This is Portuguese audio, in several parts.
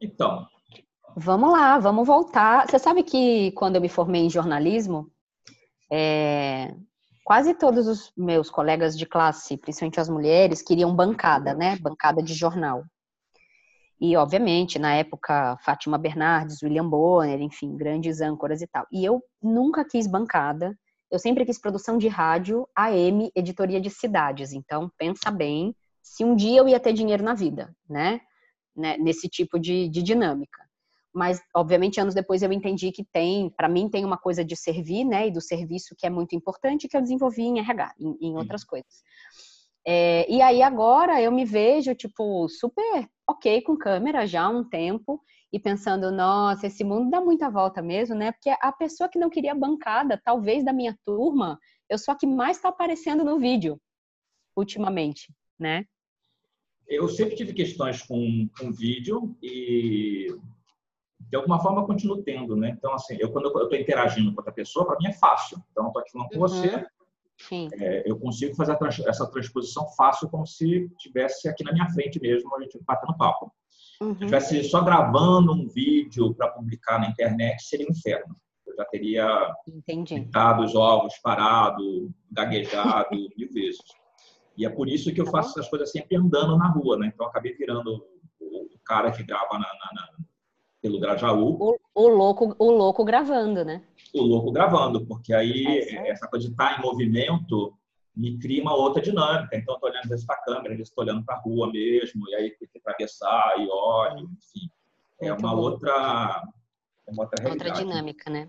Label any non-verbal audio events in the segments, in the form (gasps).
Então. Vamos lá, vamos voltar. Você sabe que quando eu me formei em jornalismo, é, quase todos os meus colegas de classe, principalmente as mulheres, queriam bancada, né? Bancada de jornal. E, obviamente, na época, Fátima Bernardes, William Bonner, enfim, grandes âncoras e tal. E eu nunca quis bancada, eu sempre quis produção de rádio, AM, editoria de cidades. Então, pensa bem se um dia eu ia ter dinheiro na vida, né? Né? Nesse tipo de, de dinâmica. Mas, obviamente, anos depois eu entendi que tem, para mim, tem uma coisa de servir, né? E do serviço que é muito importante, que eu desenvolvi em RH, em, em outras coisas. É, e aí agora eu me vejo, tipo, super ok com câmera já há um tempo e pensando, nossa, esse mundo dá muita volta mesmo, né? Porque a pessoa que não queria bancada, talvez da minha turma, eu sou a que mais está aparecendo no vídeo ultimamente, né? Eu sempre tive questões com, com vídeo e de alguma forma eu continuo tendo, né? Então, assim, eu quando eu estou interagindo com outra pessoa, para mim é fácil. Então, eu estou aqui falando com uhum. você, é, eu consigo fazer essa transposição fácil, como se tivesse aqui na minha frente mesmo, a gente batendo papo. Uhum. Se estivesse só gravando um vídeo para publicar na internet, seria um inferno. Eu já teria dado os ovos parado, gaguejado (laughs) mil vezes. E é por isso que eu tá faço essas coisas sempre andando na rua, né? Então, acabei virando o cara que grava na, na, na, pelo Grajaú. O, o, louco, o louco gravando, né? O louco gravando, porque aí é essa coisa de estar em movimento me cria uma outra dinâmica. Então, estou olhando para a câmera, estou olhando para a rua mesmo, e aí tem que atravessar e olho, enfim. É uma outra uma outra, outra dinâmica, né?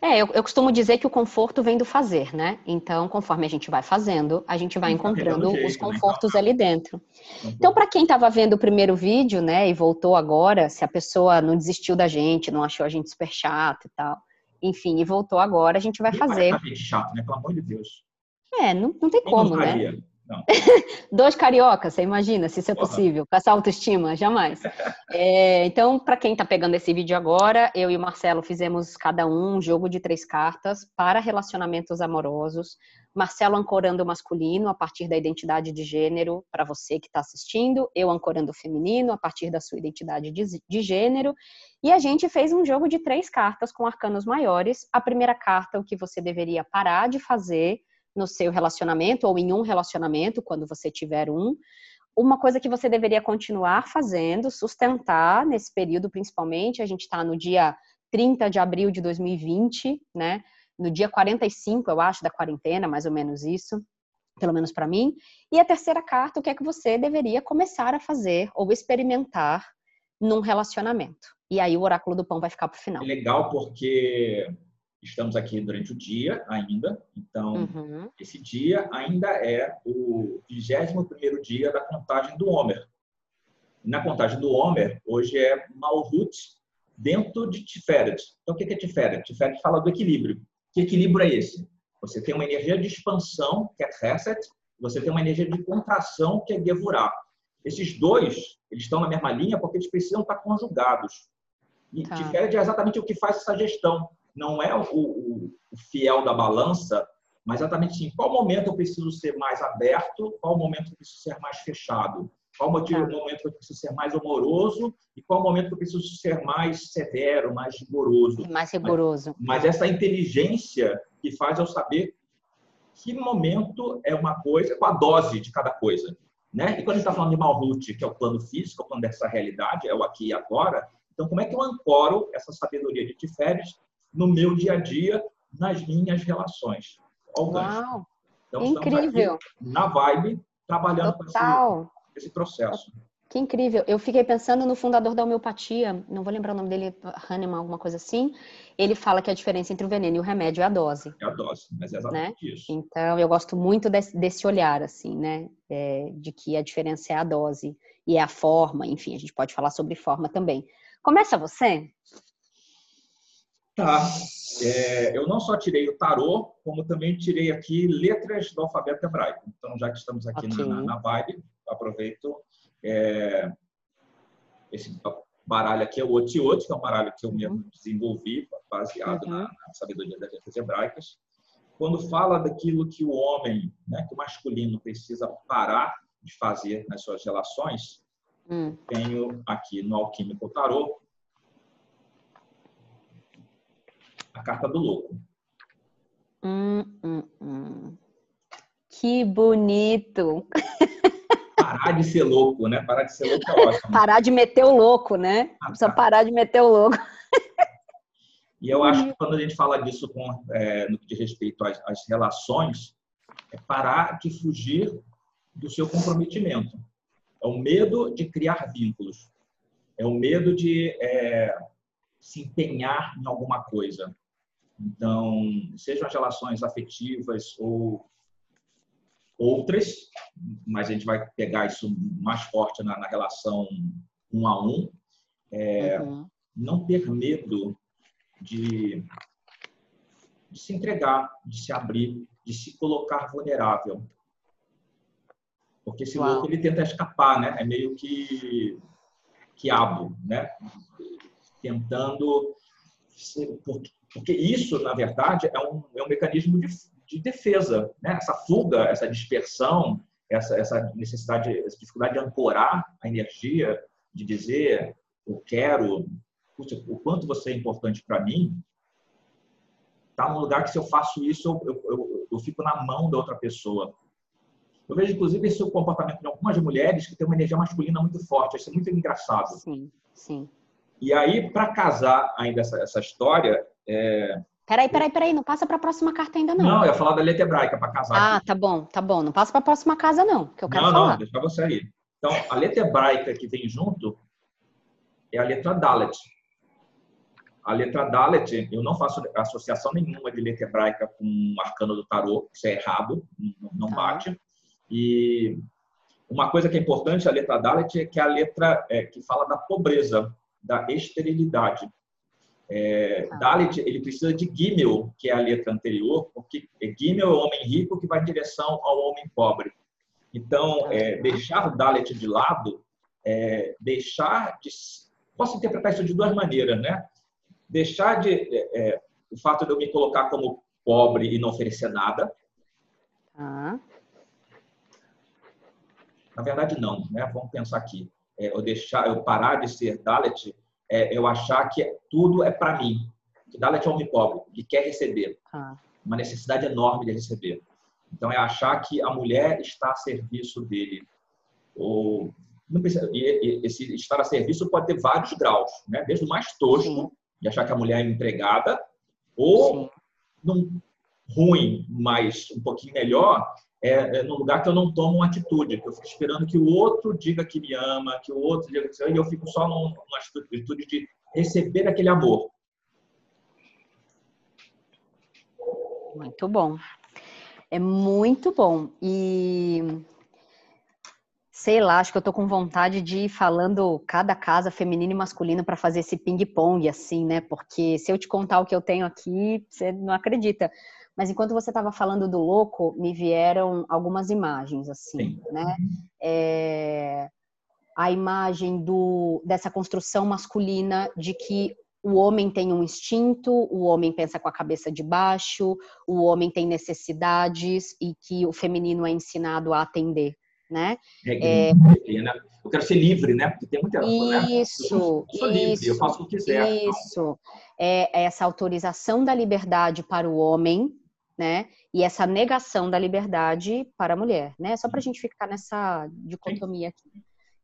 É, eu, eu, costumo dizer que o conforto vem do fazer, né? Então, conforme a gente vai fazendo, a gente vai encontrando jeito, os né? confortos né? ali dentro. Então, para quem estava vendo o primeiro vídeo, né, e voltou agora, se a pessoa não desistiu da gente, não achou a gente super chato e tal, enfim, e voltou agora, a gente vai fazer. chato, né? Pelo amor de Deus. É, não, não tem como, né? (laughs) Dois cariocas, você imagina, se isso é possível, com essa autoestima, jamais. (laughs) É, então, para quem está pegando esse vídeo agora, eu e o Marcelo fizemos cada um um jogo de três cartas para relacionamentos amorosos. Marcelo ancorando o masculino a partir da identidade de gênero para você que está assistindo, eu ancorando o feminino a partir da sua identidade de, de gênero. E a gente fez um jogo de três cartas com arcanos maiores. A primeira carta, o que você deveria parar de fazer no seu relacionamento ou em um relacionamento, quando você tiver um, uma coisa que você deveria continuar fazendo, sustentar nesse período principalmente, a gente está no dia 30 de abril de 2020, né? No dia 45, eu acho, da quarentena, mais ou menos isso, pelo menos para mim. E a terceira carta, o que é que você deveria começar a fazer ou experimentar num relacionamento. E aí o oráculo do pão vai ficar para o final. É legal porque Estamos aqui durante o dia ainda, então uhum. esse dia ainda é o 21 dia da contagem do Homer. Na contagem do Homer, hoje é Malhut dentro de Tiferet. Então, o que é Tiferet? Tiferet fala do equilíbrio. Que equilíbrio é esse? Você tem uma energia de expansão, que é Chesed, você tem uma energia de contração, que é Gevurah. Esses dois, eles estão na mesma linha porque eles precisam estar conjugados. E tá. Tiferet é exatamente o que faz essa gestão não é o, o, o fiel da balança, mas exatamente em qual momento eu preciso ser mais aberto, qual momento eu preciso ser mais fechado, qual motivo, tá. momento eu preciso ser mais amoroso e qual momento eu preciso ser mais severo, mais rigoroso. Mais rigoroso. Mas, mas essa inteligência que faz eu saber que momento é uma coisa, com a dose de cada coisa. Né? E quando a gente está falando de Malhut, que é o plano físico, o plano dessa realidade, é o aqui e agora, então como é que eu ancoro essa sabedoria de Tiferet no meu dia a dia, nas minhas relações. Uau! Então, Incrível! na vibe, trabalhando Total. com esse, esse processo. Que incrível. Eu fiquei pensando no fundador da homeopatia, não vou lembrar o nome dele, Hahnemann, alguma coisa assim. Ele fala que a diferença entre o veneno e o remédio é a dose. É a dose, mas é exatamente né? isso. Então, eu gosto muito desse, desse olhar, assim, né? É, de que a diferença é a dose e é a forma, enfim, a gente pode falar sobre forma também. Começa você? Tá. É, eu não só tirei o tarô, como também tirei aqui letras do alfabeto hebraico. Então, já que estamos aqui okay. na, na, vibe, aproveito. É, esse baralho aqui é o Otiot, que é um baralho que eu mesmo uhum. desenvolvi, baseado uhum. na, na, sabedoria das letras hebraicas. Quando fala daquilo que o homem, né, que o masculino precisa parar de fazer nas suas relações, hum. tenho aqui no Alquímico Tarô a carta do louco. Hum, hum, hum. Que bonito! Parar de ser louco, né? Parar de ser louco é ótimo. (laughs) parar de meter o louco, né? Ah, Precisa tá. parar de meter o louco. E eu acho que quando a gente fala disso com, é, no que diz respeito às, às relações, é parar de fugir do seu comprometimento. É o medo de criar vínculos. É o medo de é, se empenhar em alguma coisa. Então, sejam as relações afetivas ou outras, mas a gente vai pegar isso mais forte na, na relação um a um. É, uhum. Não ter medo de, de se entregar, de se abrir, de se colocar vulnerável. Porque esse Uau. louco ele tenta escapar, né? É meio que quiabo, né? Tentando porque, porque isso, na verdade, é um, é um mecanismo de, de defesa, né? Essa fuga, essa dispersão, essa, essa necessidade, essa dificuldade de ancorar a energia, de dizer eu quero, o quanto você é importante para mim, tá num lugar que se eu faço isso, eu, eu, eu, eu, fico na mão da outra pessoa. Eu vejo, inclusive, esse comportamento de algumas mulheres que têm uma energia masculina muito forte. Isso é muito engraçado. Sim, sim. E aí, para casar ainda essa, essa história... É... Peraí, peraí, peraí, não passa para a próxima carta ainda não. Não, eu ia falar da letra hebraica para casar. Ah, aqui. tá bom, tá bom. Não passa para a próxima casa não, que eu quero não, falar. Não, deixa você aí. Então, a letra hebraica que vem junto é a letra Dalet. A letra Dalet, eu não faço associação nenhuma de letra hebraica com o arcano do tarô, isso é errado, não, tá. bate. E uma coisa que é importante, a letra Dalet, é que é a letra é, que fala da pobreza, da esterilidade. É, tá. Dalet, ele precisa de Gimel, que é a letra anterior, porque Gimel é o homem rico que vai em direção ao homem pobre. Então, é, deixar o Dalet de lado, é, deixar de... Posso interpretar isso de duas maneiras, né? deixar de é, é, o fato de eu me colocar como pobre e não oferecer nada. Ah. Na verdade, não, né? Vamos pensar aqui. É, eu deixar, eu parar de ser Dalet, é, eu achar que tudo é para mim. Que Dalet é um homem pobre, que quer receber. Ah. Uma necessidade enorme de receber. Então, é achar que a mulher está a serviço dele. Ou precisa, e, e, esse estar a serviço pode ter vários graus, né? Desde o mais tosco de achar que a mulher é empregada, ou num ruim, mas um pouquinho melhor, é, é no lugar que eu não tomo uma atitude, que eu fico esperando que o outro diga que me ama, que o outro diga que e eu fico só numa atitude de receber aquele amor. Muito bom. É muito bom. E sei lá, acho que eu tô com vontade de ir falando cada casa feminina e masculina para fazer esse ping-pong, assim, né? Porque se eu te contar o que eu tenho aqui, você não acredita. Mas enquanto você estava falando do louco, me vieram algumas imagens, assim, Sim. né? É... A imagem do, dessa construção masculina de que o homem tem um instinto, o homem pensa com a cabeça de baixo, o homem tem necessidades e que o feminino é ensinado a atender né? É, é... né? Eu quero ser livre, né? Porque tem muita Isso, né? eu sou, livre, isso, eu faço o que quiser. Isso, é essa autorização da liberdade para o homem, né? E essa negação da liberdade para a mulher, né? Só para a gente ficar nessa dicotomia aqui.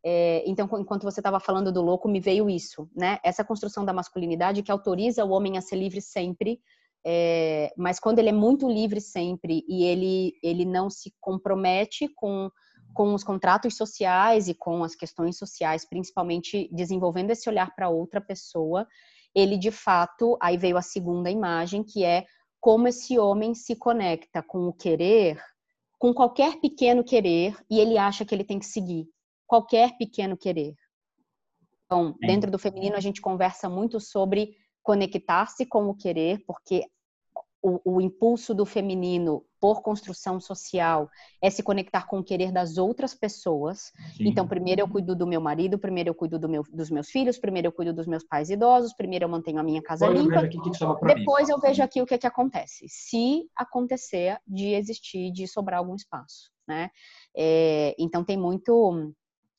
É, então, enquanto você estava falando do louco, me veio isso, né? Essa construção da masculinidade que autoriza o homem a ser livre sempre, é, mas quando ele é muito livre sempre e ele, ele não se compromete com com os contratos sociais e com as questões sociais, principalmente desenvolvendo esse olhar para outra pessoa, ele de fato, aí veio a segunda imagem, que é como esse homem se conecta com o querer, com qualquer pequeno querer, e ele acha que ele tem que seguir qualquer pequeno querer. Então, dentro do feminino, a gente conversa muito sobre conectar-se com o querer, porque o, o, impulso do feminino por construção social é se conectar com o querer das outras pessoas. Sim. Então, primeiro eu cuido do meu marido, primeiro eu cuido do meu, dos meus filhos, primeiro eu cuido dos meus pais idosos, primeiro eu mantenho a minha casa limpa. Que que depois mim. eu vejo aqui o que, é que acontece. Se acontecer de existir, de sobrar algum espaço, né? É, então tem muito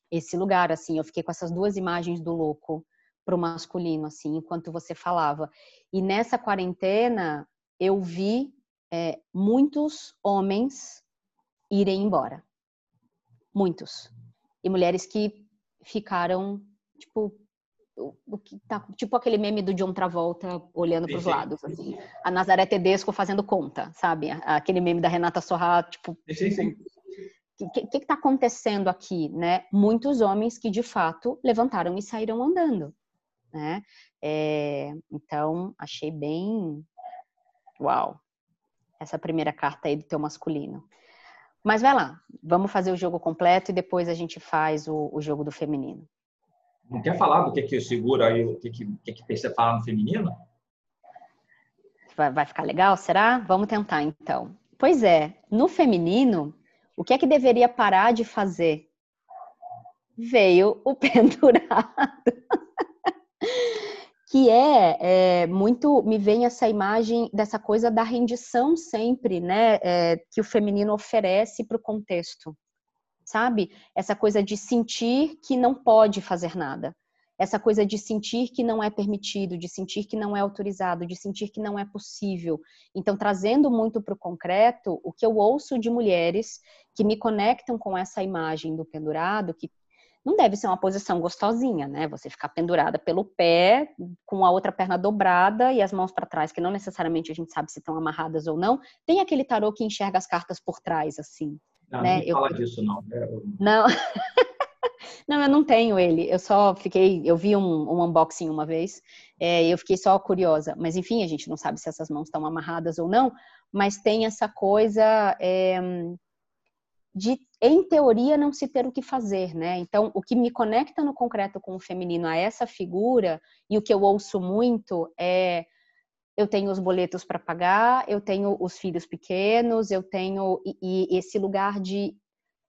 esse lugar, assim. Eu fiquei com essas duas imagens do louco para o masculino, assim, enquanto você falava. E nessa quarentena, eu vi é, muitos homens irem embora. Muitos. E mulheres que ficaram, tipo, o que tá, tipo aquele meme do John Travolta olhando para os lados, assim. A Nazaré Tedesco fazendo conta, sabe? Aquele meme da Renata Sorra, tipo, sim, sim. o que está acontecendo aqui, né? Muitos homens que de fato levantaram e saíram andando, né? É, então achei bem, uau, essa primeira carta aí do teu masculino. Mas vai lá, vamos fazer o jogo completo e depois a gente faz o, o jogo do feminino. Não quer falar do que, que segura aí, o que, que, que, que você fala no feminino? Vai, vai ficar legal, será? Vamos tentar então. Pois é, no feminino, o que é que deveria parar de fazer? Veio o (laughs) pendurado que é, é, muito me vem essa imagem dessa coisa da rendição sempre, né, é, que o feminino oferece para o contexto, sabe? Essa coisa de sentir que não pode fazer nada, essa coisa de sentir que não é permitido, de sentir que não é autorizado, de sentir que não é possível. Então, trazendo muito para o concreto, o que eu ouço de mulheres que me conectam com essa imagem do pendurado, que não deve ser uma posição gostosinha, né? Você ficar pendurada pelo pé, com a outra perna dobrada e as mãos para trás, que não necessariamente a gente sabe se estão amarradas ou não. Tem aquele tarô que enxerga as cartas por trás, assim. Não, né? não eu... fala disso, não. É, não. (laughs) não, eu não tenho ele. Eu só fiquei, eu vi um, um unboxing uma vez, é, eu fiquei só curiosa. Mas enfim, a gente não sabe se essas mãos estão amarradas ou não. Mas tem essa coisa é, de em teoria, não se ter o que fazer, né? Então, o que me conecta no concreto com o feminino a essa figura, e o que eu ouço muito é: eu tenho os boletos para pagar, eu tenho os filhos pequenos, eu tenho. E, e esse lugar de.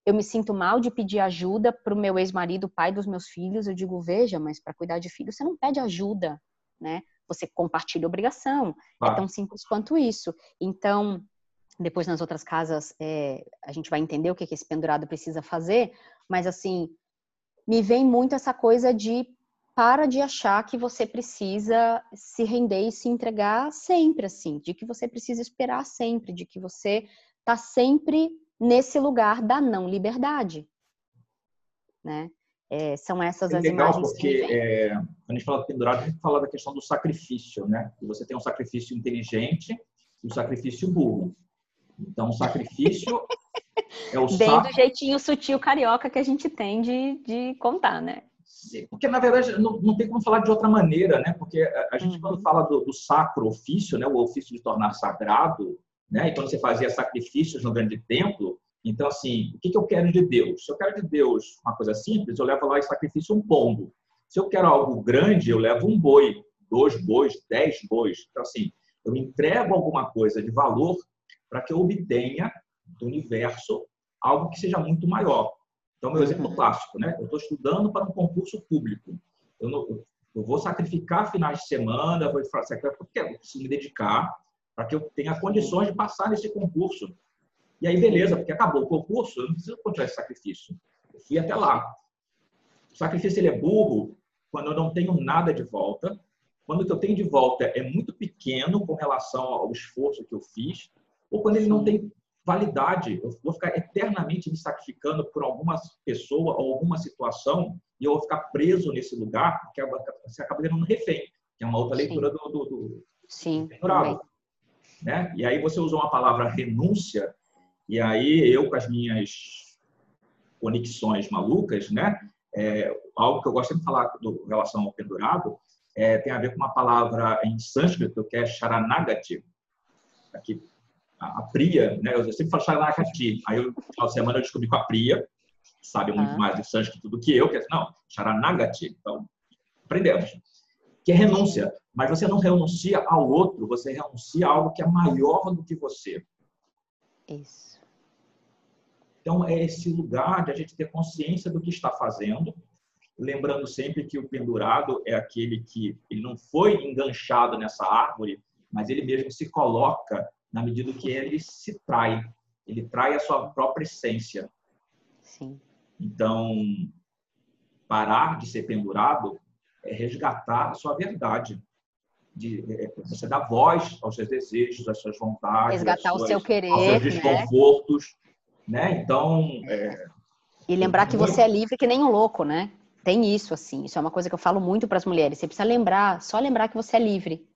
Eu me sinto mal de pedir ajuda para o meu ex-marido, pai dos meus filhos. Eu digo, veja, mas para cuidar de filhos você não pede ajuda, né? Você compartilha obrigação. Ah. É tão simples quanto isso. Então, depois nas outras casas é, a gente vai entender o que, que esse pendurado precisa fazer, mas assim, me vem muito essa coisa de para de achar que você precisa se render e se entregar sempre, assim, de que você precisa esperar sempre, de que você está sempre nesse lugar da não liberdade, né? É, são essas é as legal imagens porque é, quando a gente fala de pendurado, a gente fala da questão do sacrifício, né? E você tem um sacrifício inteligente e um sacrifício burro. Então, o sacrifício é o (laughs) Bem do jeitinho sutil carioca que a gente tem de, de contar, né? Porque, na verdade, não, não tem como falar de outra maneira, né? Porque a, a gente, uhum. quando fala do, do, sacro ofício, né? o ofício de tornar sagrado, né? e quando você fazia sacrifícios no grande templo, então, assim, o que, que eu quero de Deus? Se eu quero de Deus uma coisa simples, eu levo lá em sacrifício um pombo. Se eu quero algo grande, eu levo um boi, dois bois, dez bois. Então, assim, eu entrego alguma coisa de valor para que eu obtenha do universo algo que seja muito maior. Então, meu exemplo clássico, né? Eu estou estudando para um concurso público. Eu, não, eu vou sacrificar finais de semana, vou sacrificar porque eu preciso me dedicar para que eu tenha condições de passar nesse concurso. E aí, beleza, porque acabou o concurso, eu não preciso continuar esse sacrifício. Eu fui até lá. O sacrifício ele é burro quando eu não tenho nada de volta, quando o que eu tenho de volta é muito pequeno com relação ao esforço que eu fiz, ou quando ele não tem validade. Eu vou ficar eternamente me sacrificando por alguma pessoa ou alguma situação e eu vou ficar preso nesse lugar, porque você acaba virando um refém, que é uma outra leitura Sim. do, do, do Sim, né? E aí você usou uma palavra renúncia, e aí eu com as minhas conexões malucas, né? É, algo que eu gosto de falar do, em relação ao pendurado é, tem a ver com uma palavra em sânscrito que é charanagati, aqui a, Priya, né? Eu sempre falo Sharanakati. Aí, no final de semana, eu descobri com a Priya, que sabe muito ah. mais de sânscrito do que eu, que é, não, Sharanagati. Então, aprendemos. Que é renúncia. Mas você não renuncia ao outro, você renuncia a algo que é maior do que você. Isso. Então, é esse lugar de a gente ter consciência do que está fazendo, lembrando sempre que o pendurado é aquele que ele não foi enganchado nessa árvore, mas ele mesmo se coloca na medida que ele se trai, ele trai a sua própria essência. Sim. Então, parar de ser pendurado é resgatar a sua verdade. De, é, você dar voz aos seus desejos, às suas vontades, resgatar suas, o seu querer, aos seus né? desconfortos, né? né? Então é... e lembrar que você é livre que nem um louco, né? Tem isso assim. Isso é uma coisa que eu falo muito para as mulheres. Você precisa lembrar, só lembrar que você é livre.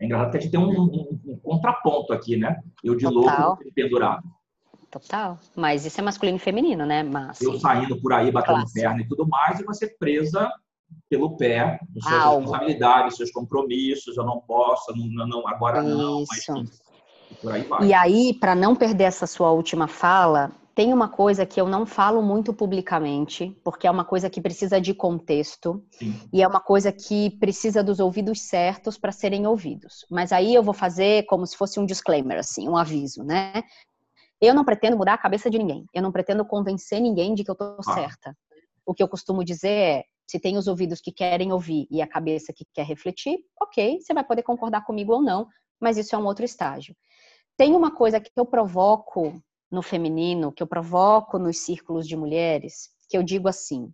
É engraçado que a gente tem um, um, um contraponto aqui, né? Eu de Total. louco pendurado. Total. Mas isso é masculino e feminino, né? Mas, eu saindo por aí, batendo Clássico. perna e tudo mais, e você presa pelo pé, das suas Algo. responsabilidades, seus compromissos, eu não posso, não, não agora isso. não, mas e por aí vai. E aí, para não perder essa sua última fala, tem uma coisa que eu não falo muito publicamente, porque é uma coisa que precisa de contexto Sim. e é uma coisa que precisa dos ouvidos certos para serem ouvidos. Mas aí eu vou fazer como se fosse um disclaimer, assim, um aviso, né? Eu não pretendo mudar a cabeça de ninguém. Eu não pretendo convencer ninguém de que eu estou ah. certa. O que eu costumo dizer é: se tem os ouvidos que querem ouvir e a cabeça que quer refletir, ok, você vai poder concordar comigo ou não, mas isso é um outro estágio. Tem uma coisa que eu provoco no feminino, que eu provoco nos círculos de mulheres, que eu digo assim: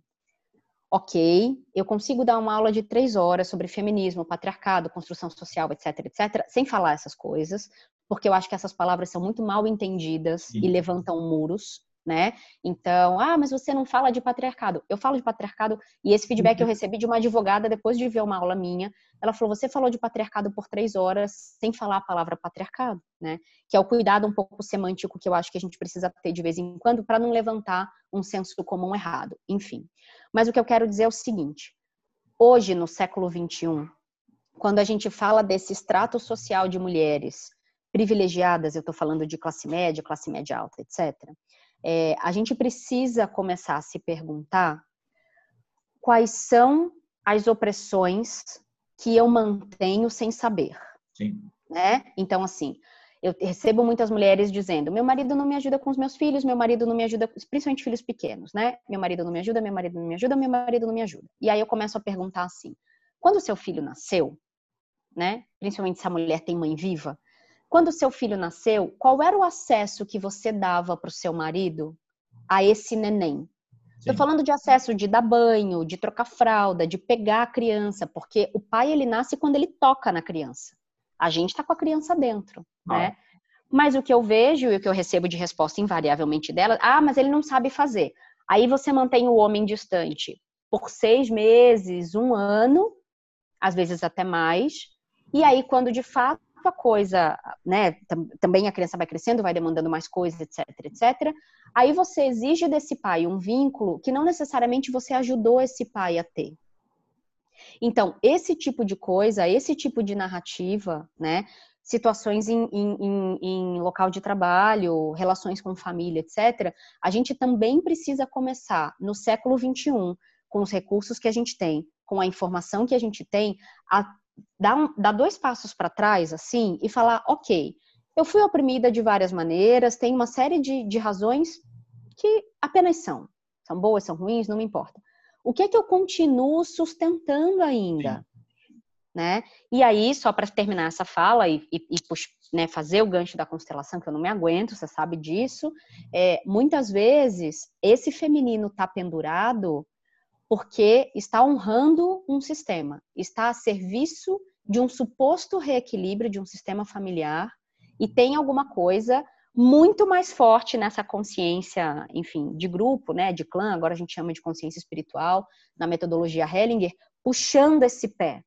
ok, eu consigo dar uma aula de três horas sobre feminismo, patriarcado, construção social, etc, etc, sem falar essas coisas, porque eu acho que essas palavras são muito mal entendidas Sim. e levantam muros, né? Então, ah, mas você não fala de patriarcado. Eu falo de patriarcado e esse feedback eu uhum. recebi de uma advogada depois de ver uma aula minha. Ela falou: você falou de patriarcado por três horas sem falar a palavra patriarcado, né? Que é o cuidado um pouco semântico que eu acho que a gente precisa ter de vez em quando para não levantar um senso comum errado. Enfim. Mas o que eu quero dizer é o seguinte: hoje, no século 21, quando a gente fala desse extrato social de mulheres privilegiadas, eu estou falando de classe média, classe média alta, etc. É, a gente precisa começar a se perguntar quais são as opressões que eu mantenho sem saber. Sim. Né? Então, assim, eu recebo muitas mulheres dizendo: meu marido não me ajuda com os meus filhos, meu marido não me ajuda, principalmente filhos pequenos, né? Meu marido não me ajuda, meu marido não me ajuda, meu marido não me ajuda. E aí eu começo a perguntar assim: quando seu filho nasceu, né? Principalmente se a mulher tem mãe viva, quando seu filho nasceu, qual era o acesso que você dava para o seu marido a esse neném? Estou falando de acesso de dar banho, de trocar fralda, de pegar a criança, porque o pai ele nasce quando ele toca na criança. A gente está com a criança dentro, ah. né? Mas o que eu vejo e o que eu recebo de resposta invariavelmente dela, ah, mas ele não sabe fazer. Aí você mantém o homem distante por seis meses, um ano, às vezes até mais. E aí, quando de fato a coisa, né, também a criança vai crescendo, vai demandando mais coisas, etc, etc. Aí você exige desse pai um vínculo que não necessariamente você ajudou esse pai a ter. Então, esse tipo de coisa, esse tipo de narrativa, né, situações em, em, em, local de trabalho, relações com família, etc., a gente também precisa começar no século XXI, com os recursos que a gente tem, com a informação que a gente tem, a dar, um, dar dois passos para trás, assim, e falar: ok, eu fui oprimida de várias maneiras, tem uma série de, de razões que apenas são. São boas, são ruins, não me importa. O que é que eu continuo sustentando ainda? Né? E aí, só para terminar essa fala e, e, e né, fazer o gancho da constelação, que eu não me aguento, você sabe disso, é, muitas vezes esse feminino tá pendurado porque está honrando um sistema, está a serviço de um suposto reequilíbrio de um sistema familiar e tem alguma coisa muito mais forte nessa consciência, enfim, de grupo, né, de clã, agora a gente chama de consciência espiritual, na metodologia Hellinger, puxando esse pé,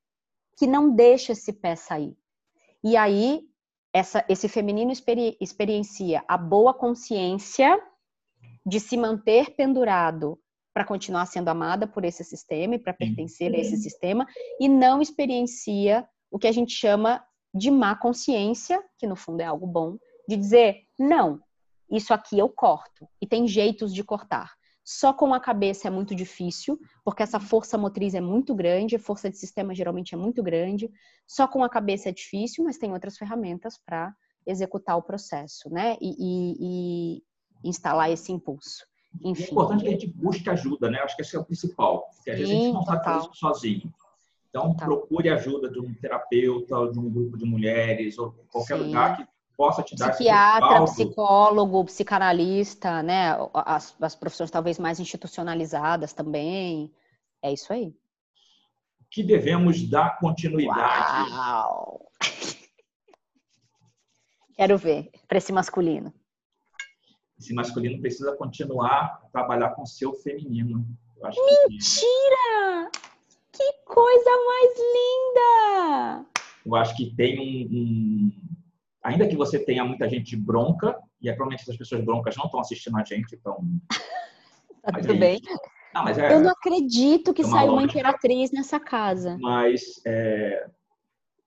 que não deixa esse pé sair. E aí, essa, esse feminino experi, experiencia a boa consciência de se manter pendurado para continuar sendo amada por esse sistema e para pertencer a esse sistema e não experiencia o que a gente chama de má consciência, que no fundo é algo bom, de dizer não, isso aqui eu corto e tem jeitos de cortar. Só com a cabeça é muito difícil, porque essa força motriz é muito grande, a força de sistema geralmente é muito grande. Só com a cabeça é difícil, mas tem outras ferramentas para executar o processo, né? E, e, e instalar esse impulso. Enfim. É importante que a gente busque ajuda, né? Acho que esse é o principal, porque às vezes a gente não sabe fazer isso sozinho. Então, procure ajuda de um terapeuta, de um grupo de mulheres, ou qualquer Sim. lugar que possa te dar Psiquiatra, psicólogo, psicanalista, né? As, as profissões talvez mais institucionalizadas também. É isso aí. Que devemos dar continuidade. Uau! (laughs) Quero ver para esse masculino. Esse masculino precisa continuar a trabalhar com o seu feminino. Mentira! Que... que coisa mais linda! Eu acho que tem um, um, Ainda que você tenha muita gente bronca, e é, provavelmente essas pessoas broncas não estão assistindo a gente, então. (laughs) tá tudo aí... bem. Não, é... Eu não acredito que saiu uma imperatriz nessa casa. Mas é,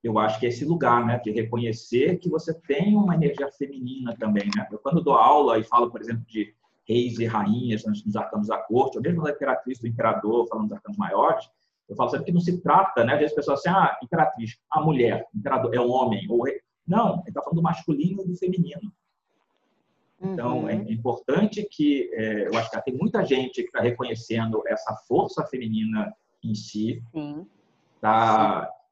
eu acho que é esse lugar, né, de reconhecer que você tem uma energia feminina também, né? Eu quando dou aula e falo, por exemplo, de reis e rainhas nos arcanos da corte, ou mesmo da imperatriz, do imperador, falando dos arcanos maiores, eu falo sempre que não se trata, né, às vezes as pessoas assim, ah, imperatriz, a mulher, imperador, é o homem, ou rei. Não, ele está falando do masculino e do feminino. Então, é uhum. é importante que, é, eu acho que tem muita gente que está reconhecendo essa força feminina em si, Sim.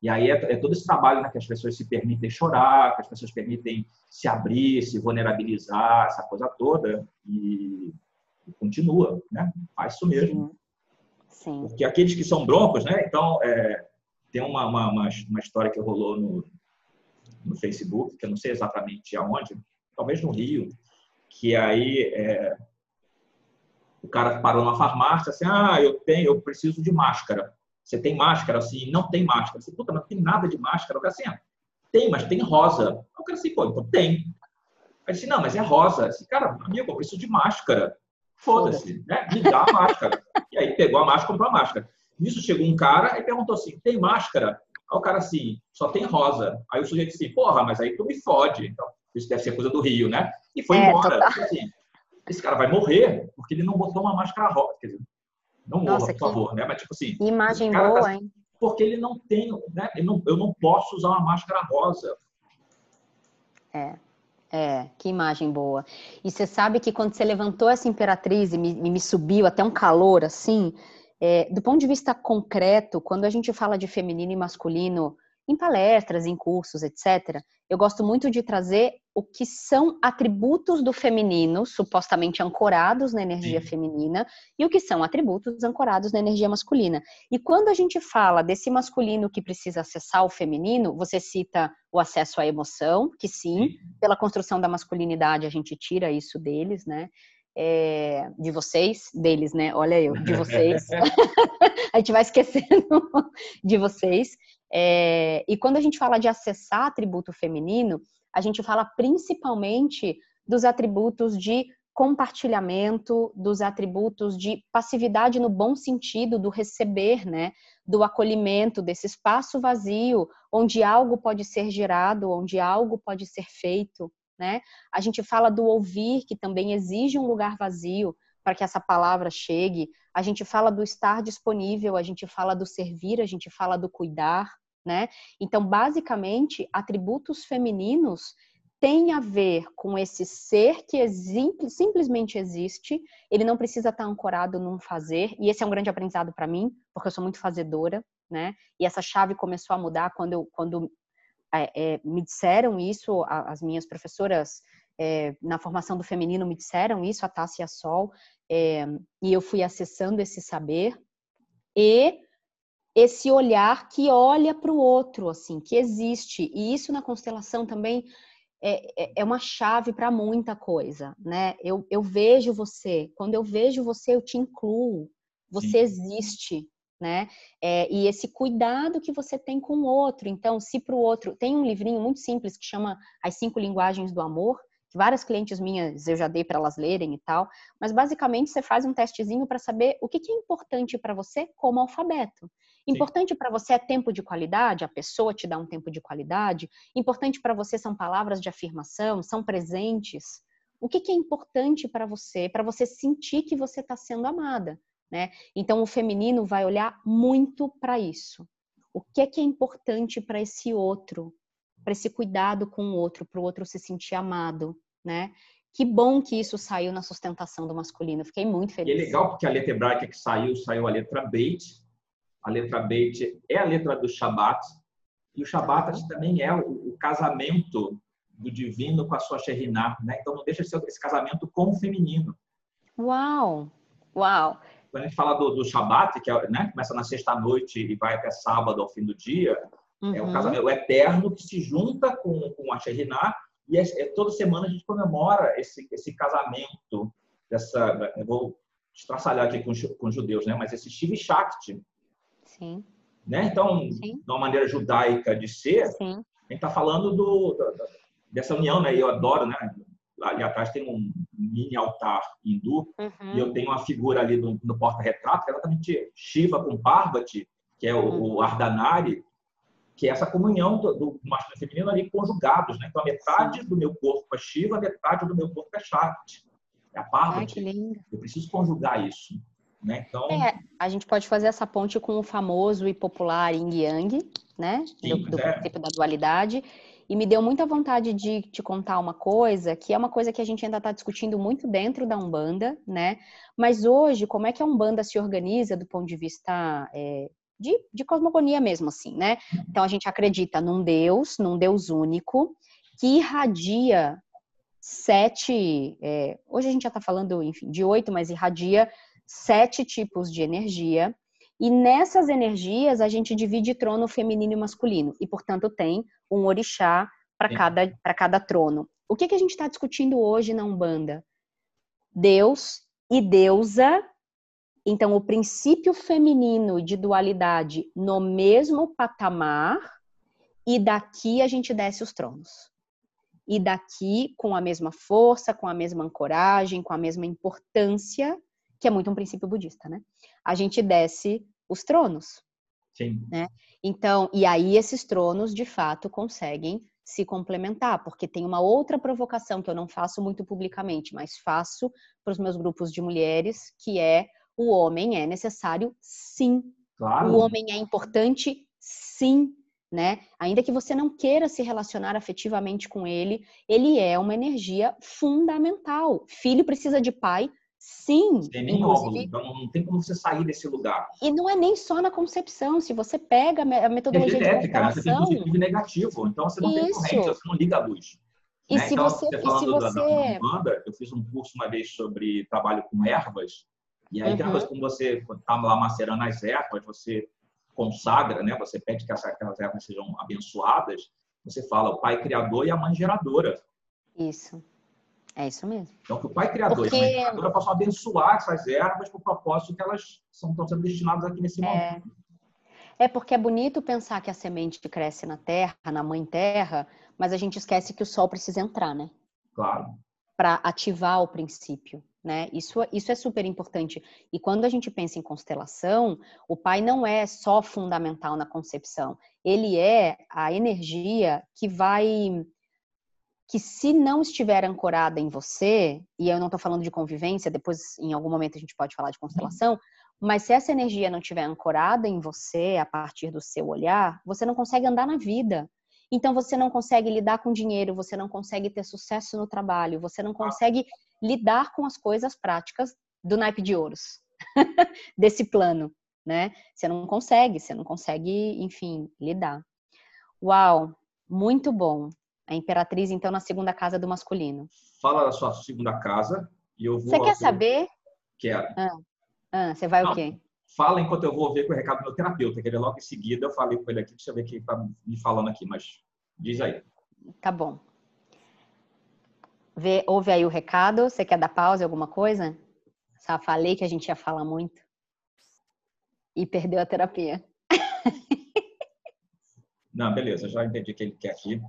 E aí é, é, todo esse trabalho né, que as pessoas se permitem chorar, que as pessoas permitem se abrir, se vulnerabilizar, essa coisa toda. E, e continua, né? Faz isso mesmo. Sim. Porque aqueles que são broncos, né? Então, é, tem uma, uma, uma, uma, história que rolou no, no Facebook, que eu não sei exatamente aonde, talvez no Rio, que aí é, o cara parou numa farmácia assim, ah, eu tenho, eu preciso de máscara. Você tem máscara? Assim, não tem máscara. Você, puta, mas não tem nada de máscara. O cara assim, ah, tem, mas tem rosa. O cara assim, pô, então tem. Aí disse, não, mas é rosa. Assim, cara, amigo, eu preciso de máscara. Foda-se, né? Me dá a máscara. e aí pegou a máscara e comprou a máscara. Nisso chegou um cara e perguntou assim, tem máscara? Aí o cara assim, só tem rosa. Aí o sujeito assim, porra, mas aí tu me fode. Então, isso deve ser coisa do Rio, né? E foi é, embora. Assim, esse cara vai morrer porque ele não botou uma máscara rosa. Quer dizer, não morra, Nossa, por favor, né? Mas tipo assim. Imagem tá boa, tá... hein? Porque ele não tem, né? Eu não, eu não posso usar uma máscara rosa. É. É, que imagem boa. E você sabe que quando você levantou essa imperatriz e me, me subiu até um calor assim, é, do ponto de vista concreto, quando a gente fala de feminino e masculino em palestras, em cursos, etc., eu gosto muito de trazer o que são atributos do feminino, supostamente ancorados na energia Sim. feminina, e o que são atributos ancorados na energia masculina. E quando a gente fala desse masculino que precisa acessar o feminino, você cita o acesso à emoção, que sim, sim. pela construção da masculinidade a gente tira isso deles, né? É, de vocês, deles, né? Olha eu, de vocês. (laughs) (laughs) a gente vai esquecendo (laughs) de vocês. É, e quando a gente fala de acessar atributo feminino, a gente fala principalmente dos atributos de compartilhamento, dos atributos de passividade no bom sentido do receber, né? Do acolhimento, desse espaço vazio, onde algo pode ser gerado, onde algo pode ser feito, né? A gente fala do ouvir, que também exige um lugar vazio para que essa palavra chegue. A gente fala do estar disponível, a gente fala do servir, a gente fala do cuidar, né? Então, basicamente, atributos femininos têm a ver com esse ser que simplesmente existe, ele não precisa estar ancorado num fazer, e esse é um grande aprendizado para mim, porque eu sou muito fazedora, né? E essa chave começou a mudar quando, eu, quando é, é, me disseram isso, as minhas professoras é, na formação do feminino me disseram isso, a Tássia Sol, é, e eu fui acessando esse saber, e esse olhar que olha para o outro, assim, que existe. E isso na constelação também é, é, é uma chave para muita coisa, né? Eu, eu vejo você, quando eu vejo você, eu te incluo. Você Sim. existe, né? É, e esse cuidado que você tem com o outro. Então, se para o outro. Tem um livrinho muito simples que chama As Cinco Linguagens do Amor, que várias clientes minhas eu já dei para elas lerem e tal, mas basicamente você faz um testezinho para saber o que, que é importante para você como alfabeto. Importante para você é tempo de qualidade, a pessoa te dá um tempo de qualidade. Importante para você são palavras de afirmação, são presentes. O que, que é importante para você, para você sentir que você está sendo amada, né? Então o feminino vai olhar muito para isso. O que é que é importante para esse outro, para esse cuidado com o outro, para o outro se sentir amado, né? Que bom que isso saiu na sustentação do masculino. Fiquei muito feliz. E é legal porque a letra hebraica que saiu, saiu a letra Beit. A letra Beit é a letra do Shabat. E o Shabat também é o, o casamento do divino com a sua Sherinah, né? Então não deixa de ser esse casamento com o feminino. Uau! Uau! quando a gente fala do, do Shabat, que é, né, começa na sexta-noite e vai até sábado ao fim do dia, uhum. é o casamento eterno que se junta com, com a Sherinah e é, é, toda semana a gente comemora esse, esse casamento, dessa, vou estraçalhar aqui com, com judeus, né, mas esse Shiv Shakti. Sim. Né? Então, Sim. de uma maneira judaica de ser, Sim. a gente está falando do, do, dessa união, né? Eu adoro, né? ali atrás tem um mini altar hindu uhum. e eu tenho uma figura ali no, no porta-retrato que é exatamente Shiva com Parvati, que é o, uhum. o Ardhanari, que é essa comunhão do, do masculino e feminino ali conjugados, né? Então a metade Sim. do meu corpo é Shiva, a metade do meu corpo é Shakti, é a Parvati. Ai, eu preciso conjugar isso. Né? Então, é, a gente pode fazer essa ponte com o famoso e popular Yin Yang, né? Sim, do, do é. princípio da dualidade. E me deu muita vontade de te contar uma coisa, que é uma coisa que a gente ainda está discutindo muito dentro da Umbanda, né? Mas hoje, como é que a Umbanda se organiza do ponto de vista é, de, de cosmogonia mesmo, assim, né? Então a gente acredita num Deus, num Deus único, que irradia sete. É, hoje a gente já está falando, enfim, de oito, mas irradia sete tipos de energia. E nessas energias a gente divide trono feminino e masculino. E, portanto, tem um orixá para cada, cada trono. O que, que a gente está discutindo hoje na Umbanda? Deus e deusa. Então, o princípio feminino de dualidade no mesmo patamar. E daqui a gente desce os tronos. E daqui, com a mesma força, com a mesma ancoragem, com a mesma importância, que é muito um princípio budista, né? A gente desce os tronos. Sim. Né? Então, e aí esses tronos, de fato, conseguem se complementar, porque tem uma outra provocação que eu não faço muito publicamente, mas faço para os meus grupos de mulheres, que é o homem é necessário, sim. Claro. O homem é importante, sim. Né? Ainda que você não queira se relacionar afetivamente com ele, ele é uma energia fundamental. Filho precisa de pai, Sim. Nem óvulo, então não tem como você sair desse lugar. E não é nem só na concepção. Se você pega a metodologia é elétrica, de né? Você tem positivo e negativo. Então você não Isso. tem corrente, você não liga a luz. E né? se então, você, você falando se você... Da, da banda, eu fiz um curso uma vez sobre trabalho com ervas. E aí, uhum. depois, quando você está lá macerando as ervas, você consagra, né? Você pede que aquelas ervas sejam abençoadas. Você fala o pai criador e a mãe geradora. Isso. É isso mesmo. Então, que o Pai Criador Porque... e a Mãe Criadora possam abençoar essas ervas para o propósito que elas são, estão sendo destinadas aqui nesse é. momento. É porque é bonito pensar que a semente cresce na terra, na mãe terra, mas a gente esquece que o sol precisa entrar, né? Claro. Para ativar o princípio, né? Isso, isso é super importante. E quando a gente pensa em constelação, o pai não é só fundamental na concepção, ele é a energia que vai que se não estiver ancorada em você, e eu não estou falando de convivência, depois em algum momento a gente pode falar de constelação, mas se essa energia não estiver ancorada em você a partir do seu olhar, você não consegue andar na vida. Então você não consegue lidar com dinheiro, você não consegue ter sucesso no trabalho, você não consegue lidar com as coisas práticas do naipe de ouros, (laughs) desse plano, né? Você não consegue, você não consegue, enfim, lidar. Uau, muito bom. A imperatriz, então, na segunda casa do masculino. Fala da sua segunda casa e eu vou. Você quer saber? Quero. Ah, ah, você vai Não, o quê? Fala enquanto eu vou ver com o recado do meu terapeuta, que ele logo em seguida eu falei com ele aqui, deixa eu ver o que ele está me falando aqui, mas diz aí. Tá bom. Vê, ouve aí o recado. Você quer dar pausa alguma coisa? Só falei que a gente ia falar muito. E perdeu a terapia. Não, beleza, já entendi o que ele quer aqui.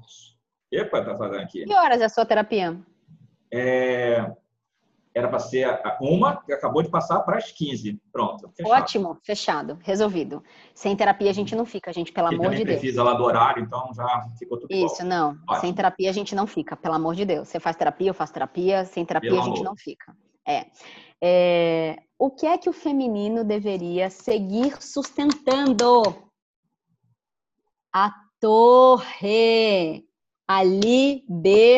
Epa, tá fazendo aqui. Que horas é a sua terapia? É... Era para ser uma, que acabou de passar para as 15. Pronto. Fechado. Ótimo, fechado, resolvido. Sem terapia a gente não fica, gente, pelo amor de Deus. precisa lá do horário, então já ficou tudo Isso, não. Ótimo. Sem terapia a gente não fica, pelo amor de Deus. Você faz terapia, eu faço terapia, sem terapia pelo a gente amor. não fica. É. é. O que é que o feminino deveria seguir sustentando? A torre a libertação.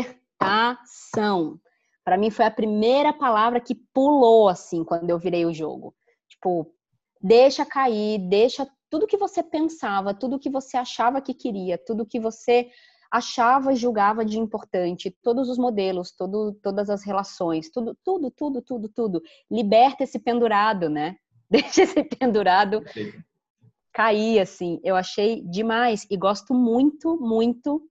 Para mim foi a primeira palavra que pulou assim quando eu virei o jogo. Tipo, deixa cair, deixa tudo que você pensava, tudo que você achava que queria, tudo que você achava e julgava de importante, todos os modelos, todo, todas as relações, tudo, tudo, tudo, tudo, tudo. Liberta esse pendurado, né? (laughs) deixa esse pendurado cair, assim. Eu achei demais e gosto muito, muito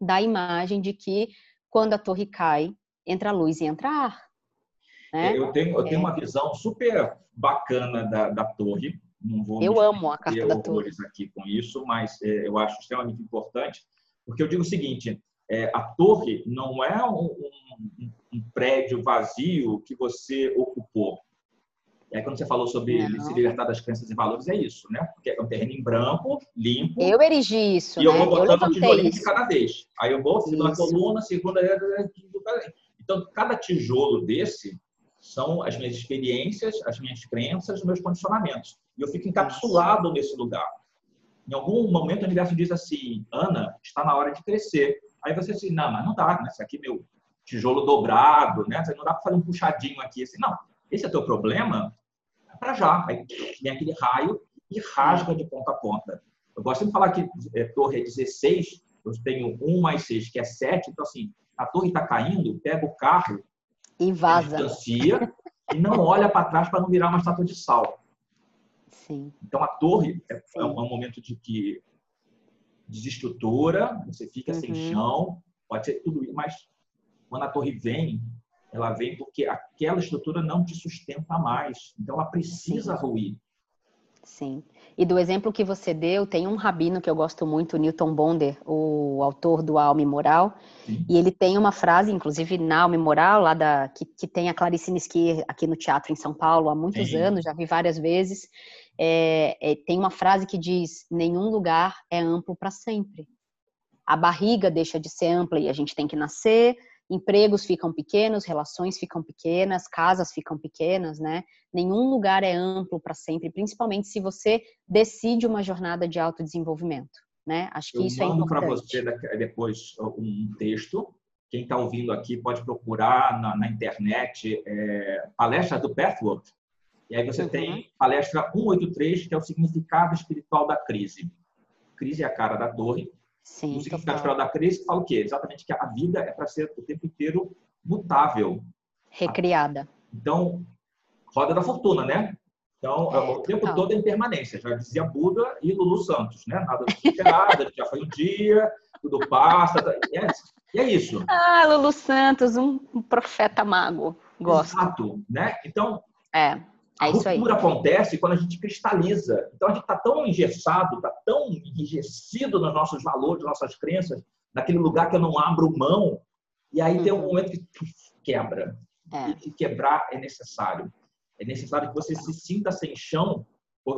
da imagem de que quando a torre cai, entra luz e entra ar. Né? Eu, tenho, eu tenho é. uma visão super bacana da, da torre. Não vou eu amo a carta da torre aqui com isso, mas é, eu acho extremamente importante, porque eu digo o seguinte: é, a torre não é um, um, um, prédio vazio que você ocupou. É quando você falou sobre não. se libertar das crenças e valores, é isso, né? Porque é um terreno em branco, limpo. Eu erigi isso. E né? eu vou botando um tijolinho de cada vez. Aí eu vou, segunda coluna, segunda. Então, cada tijolo desse são as minhas experiências, as minhas crenças, os meus condicionamentos. E eu fico encapsulado nesse lugar. Em algum momento o universo diz assim, Ana, está na hora de crescer. Aí você assim, não, mas não dá, né? Esse aqui é meu tijolo dobrado, né? Não dá para fazer um puxadinho aqui. Assim, não, esse é teu problema, é para já. Aí vem aquele raio e rasga de ponta a ponta. Eu gosto de falar que é, torre é 16, eu tenho 1 mais 6, que é 7. Então, assim, a torre está caindo, pega o carro e vaza. Distancia e não olha para trás para não virar uma estátua de sal. Sim. Então, a torre é, é um momento de que desestrutura, você fica uhum. sem chão, pode ser tudo isso, mas quando a torre vem, ela vem porque aquela estrutura não te sustenta mais. Então ela precisa Sim. ruir. Sim. E do exemplo que você deu, tem um rabino que eu gosto muito, Newton Bonder, o autor do Alma e Moral, Sim. e ele tem uma frase, inclusive na Alma e Moral, lá da que, que tem a Clarice Nisquier aqui no teatro em São Paulo há muitos Sim. anos, já vi várias vezes. É, é, tem uma frase que diz: nenhum lugar é amplo para sempre. A barriga deixa de ser ampla e a gente tem que nascer, empregos ficam pequenos, relações ficam pequenas, casas ficam pequenas, né? Nenhum lugar é amplo para sempre, principalmente se você decide uma jornada de autodesenvolvimento, né? Acho que Eu isso é importante. para você depois um texto. Quem está ouvindo aqui pode procurar na, na internet é, palestra do Pathwork. E aí você uhum. tem palestra 183, que é o significado espiritual da crise. Crise é a cara da torre, Sim, o significado total. da crise fala o quê? Exatamente que a vida é para ser o tempo inteiro mutável. Recriada. Então, roda da fortuna, né? Então, é, o tempo total. todo é impermanência. Já dizia Buda e Lulu Santos, né? Nada superado, (laughs) já foi um dia, tudo passa. Tá, e é, e é isso. Ah, Lulu Santos, um, um profeta mago. Gosto. Exato, né? Então, é. A ruptura acontece quando a gente cristaliza. Então a gente está tão engessado, está tão enrijecido nos nossos valores, nossas crenças, naquele lugar que eu não abro mão. E aí uhum. tem um uhum. momento que quebra. É. E quebrar é necessário. É necessário que você se sinta sem chão.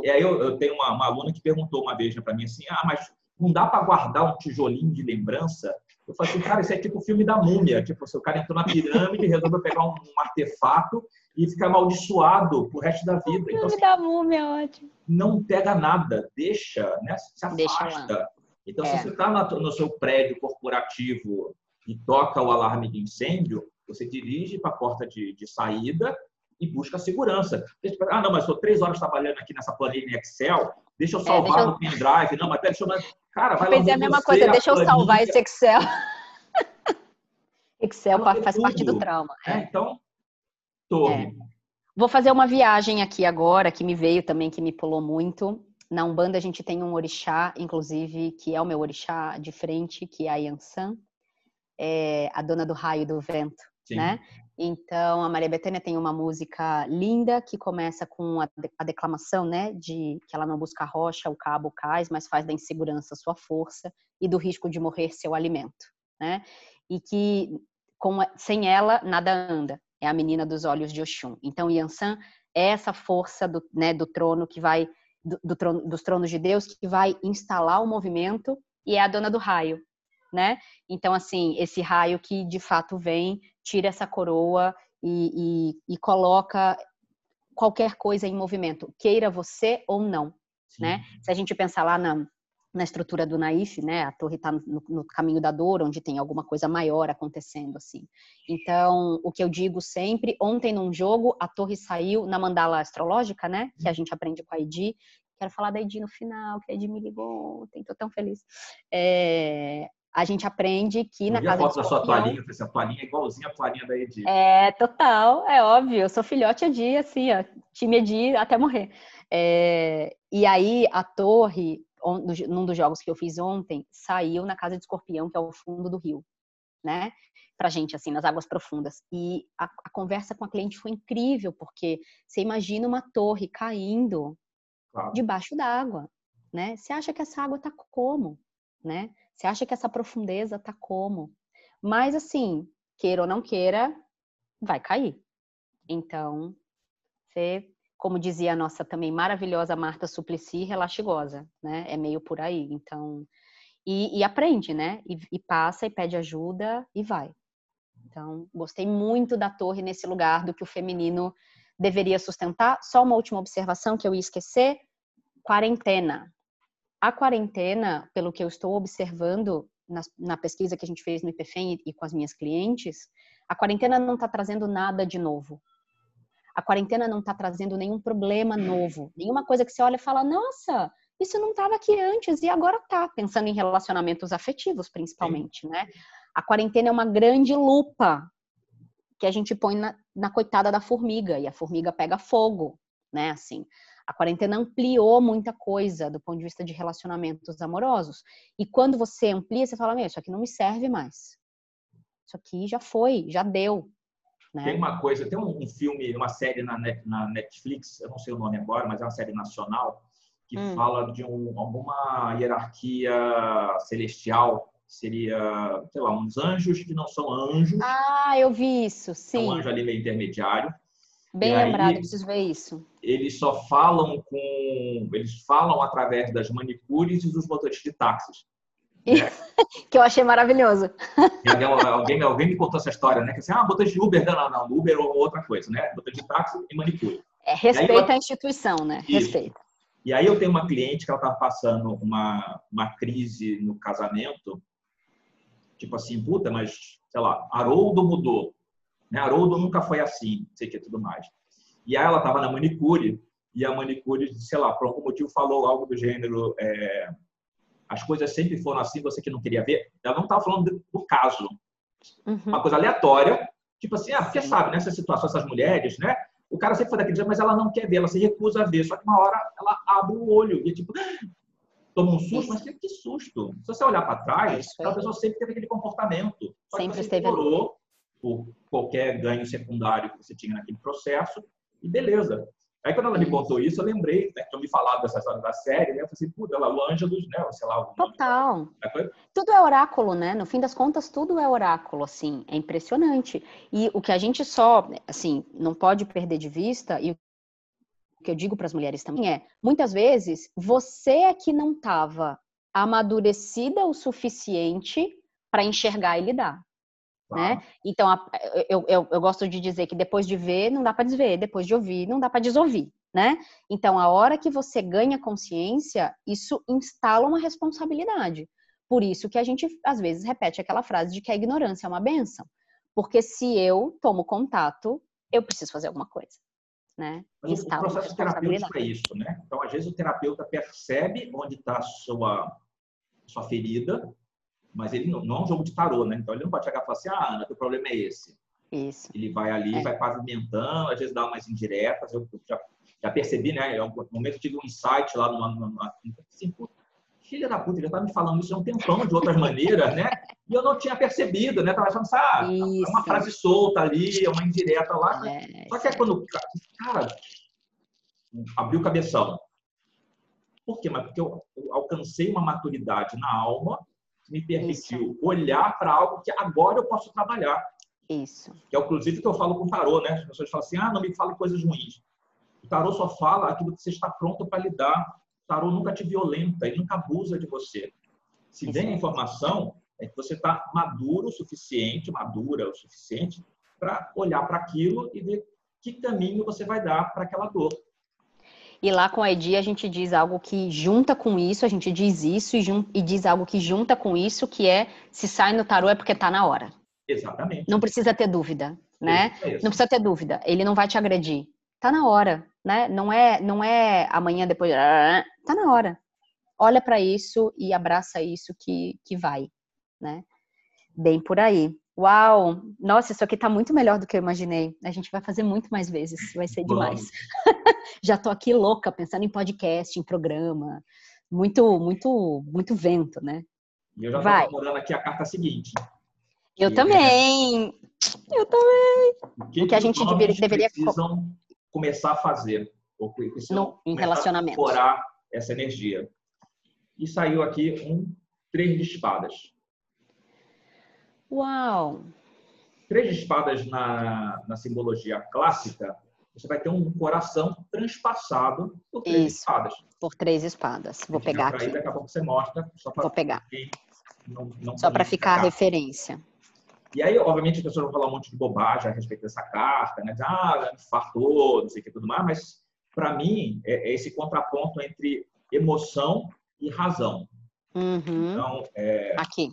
E aí eu, eu tenho uma, uma, aluna que perguntou uma vez para mim assim: ah, mas não dá para guardar um tijolinho de lembrança? Eu falei assim, cara, isso é tipo o filme da múmia. Tipo, se o cara entrou na pirâmide, resolveu pegar um, um artefato e fica amaldiçoado pro resto da vida. Então, assim, da múmia, é ótimo. Não pega nada, deixa, né? Se afasta. Então, é. se você está no seu prédio corporativo e toca o alarme de incêndio, você dirige para a porta de, de, saída e busca segurança. Ah, não, mas estou três horas trabalhando aqui nessa planilha em Excel, deixa eu salvar é, deixa eu... no pendrive. Não, mas pera, deixa eu... Cara, vai eu pensei a mesma coisa, deixa eu salvar esse Excel. (laughs) Excel faz parte do trauma. É, então, torre. É. Vou fazer uma viagem aqui agora, que me veio também, que me pulou muito. Na Umbanda a gente tem um orixá, inclusive, que é o meu orixá de frente, que é a Yansan, é a dona do raio do vento, Sim. né? Então, a Maria Bethânia tem uma música linda que começa com a, a, declamação, né, de que ela não busca rocha, o cabo, o cais, mas faz da insegurança sua força e do risco de morrer seu alimento, né? E que com, sem ela nada anda é a menina dos olhos de Oxum. Então, Yansan é essa força do, né, do trono que vai, do, do trono, dos tronos de Deus, que vai instalar o movimento e é a dona do raio, né? Então, assim, esse raio que de fato vem, tira essa coroa e, e, e coloca qualquer coisa em movimento, queira você ou não, Sim. né? Se a gente pensar lá na, na estrutura do Naif, né? A torre está no, no, caminho da dor, onde tem alguma coisa maior acontecendo, assim. Então, o que eu digo sempre, ontem num jogo, a torre saiu na mandala astrológica, né? Que a gente aprende com a Edi. Quero falar da Edi no final, que a Edi me ligou ontem, tô tão feliz. É, a gente aprende que eu na casa a foto da sua toalhinha, essa toalhinha é igualzinha a toalhinha da Edi. É, total, é óbvio. Eu sou filhote Edi, assim, ó, time Edi até morrer. É, e aí a torre, num dos jogos que eu fiz ontem, saiu na casa de escorpião, que é o fundo do rio, né? Pra gente, assim, nas águas profundas. E a, a conversa com a cliente foi incrível, porque você imagina uma torre caindo claro. debaixo d'água, né? Você acha que essa água tá como, né? Você acha que essa profundeza tá como? Mas assim, queira ou não queira, vai cair. Então, você, como dizia a nossa também maravilhosa Marta Suplicy, relaxigosa, né? É meio por aí. Então, e, e aprende, né? E, e passa e pede ajuda e vai. Então, gostei muito da torre nesse lugar do que o feminino deveria sustentar. Só uma última observação que eu ia esquecer: quarentena a quarentena, pelo que eu estou observando na, na pesquisa que a gente fez no IPFEM e, e com as minhas clientes, a quarentena não está trazendo nada de novo. A quarentena não está trazendo nenhum problema novo, nenhuma coisa que você olha e fala, nossa, isso não estava aqui antes e agora tá, pensando em relacionamentos afetivos, principalmente, né? A quarentena é uma grande lupa que a gente põe na, na coitada da formiga e a formiga pega fogo, né? Assim, a quarentena ampliou muita coisa do ponto de vista de relacionamentos amorosos. E quando você amplia, você fala, meu, isso aqui não me serve mais. Isso aqui já foi, já deu. Né? Tem uma coisa, tem um, filme, uma série na, na Netflix, eu não sei o nome agora, mas é uma série nacional, que hum. fala de um, alguma hierarquia celestial seria, sei lá, uns anjos que não são anjos. Ah, eu vi isso, sim. É um anjo ali meio intermediário. Bem e lembrado, aí, preciso ver isso. Eles só falam com. Eles falam através das manicures e dos motoristas de táxis. Né? (laughs) que eu achei maravilhoso. alguém, alguém me contou essa história, né? Que assim, ah, motorista de Uber, não, não, Uber ou outra coisa, né? Motorista de táxi e manicure. É, respeita a instituição, né? Isso. Respeita. E aí eu tenho uma cliente que ela estava passando uma, uma crise no casamento, tipo assim, puta, mas, sei lá, Haroldo mudou. Né? Haroldo nunca foi assim, sei que tudo mais. E aí ela estava na manicure e a manicure, sei lá, por algum motivo falou algo do gênero é, as coisas sempre foram assim, você que não queria ver. Ela não estava falando do caso. Uhum. Uma coisa aleatória, tipo assim, ah, porque sabe, nessa situação, essas mulheres, né? O cara sempre foi daquele jeito, mas ela não quer ver, ela se recusa a ver. Só que uma hora ela abre o olho e tipo, (gasps) toma um susto, mas que, susto. Se você olhar para trás, é a pessoa sempre teve aquele comportamento. Só sempre que você esteve por qualquer ganho secundário que você tinha naquele processo, e beleza. Aí quando ela me contou isso, eu lembrei, né, que eu me falado dessa história da série, né? Eu falei assim, puta, ela, o Ângelus, né? Sei lá, Total. Tudo é oráculo, né? No fim das contas, tudo é oráculo, assim, é impressionante. E o que a gente só, assim, não pode perder de vista, e o que eu digo para as mulheres também é, muitas vezes, você é que não estava amadurecida o suficiente para enxergar e lidar. Né? Então, a, eu, eu, eu, gosto de dizer que depois de ver, não dá para desver, depois de ouvir, não dá para desouvir, né? Então, a hora que você ganha consciência, isso instala uma responsabilidade. Por isso que a gente, às vezes, repete aquela frase de que a ignorância é uma benção. Porque se eu tomo contato, eu preciso fazer alguma coisa. Né? Mas o processo terapêutico é isso, né? Então, às vezes, o terapeuta percebe onde está a sua, sua ferida, mas ele não, não, é um jogo de tarô, né? Então ele não pode chegar e falar assim, ah, Ana, teu problema é esse. Isso. Ele vai ali, é. vai pavimentando, às vezes dá umas indiretas. Eu já, já percebi, né? No momento eu tive um insight lá numa, numa assim, filha da puta, ele já tá me falando isso há um tempão de outras maneiras, né? E eu não tinha percebido, né? Tava achando, sabe, ah, é uma frase solta ali, é uma indireta lá. É, Só que é quando, cara, abriu o cabeção. Por quê? Mas porque eu, eu alcancei uma maturidade na alma me permitiu Isso. olhar para algo que agora eu posso trabalhar. Isso. Que é inclusive que eu falo com o tarô, né? As pessoas falam assim: ah, não me fale coisas ruins. O tarô só fala aquilo que você está pronto para lidar. O tarô nunca te violenta, ele nunca abusa de você. Se vem a informação, é que você está maduro o suficiente, madura o suficiente, para olhar para aquilo e ver que caminho você vai dar para aquela dor. E lá com a Edi a gente diz algo que junta com isso, a gente diz isso e, e diz algo que junta com isso, que é se sai no tarô é porque tá na hora. Exatamente. Não precisa ter dúvida, né? É. Não precisa ter dúvida. Ele não vai te agredir. Tá na hora, né? Não é, não é amanhã depois. Tá na hora. Olha para isso e abraça isso que, que vai. né? Bem por aí. Uau! Nossa, isso aqui tá muito melhor do que eu imaginei. A gente vai fazer muito mais vezes, vai ser demais. (laughs) Já tô aqui louca, pensando em podcast, em programa. Muito, muito, muito vento, né? E eu já tô namorando aqui a carta seguinte. Eu também! É... Eu também! O que, que a gente deveria, deveria precisam começar a fazer? Ou no, em relacionamento. A essa energia. E saiu aqui um três de espadas. Uau! Três espadas na, na simbologia clássica, você vai ter um coração transpassado por três Isso, espadas. Por três espadas. Vou pegar aqui. Daqui a pouco você mostra. Vou pegar. Não, não só para ficar a referência. E aí, obviamente, as pessoas vão falar um monte de bobagem a respeito dessa carta, né? Ah, infartou, não sei o que tudo mais, mas para mim é, é, esse contraponto entre emoção e razão. Uhum. Então, é... aqui.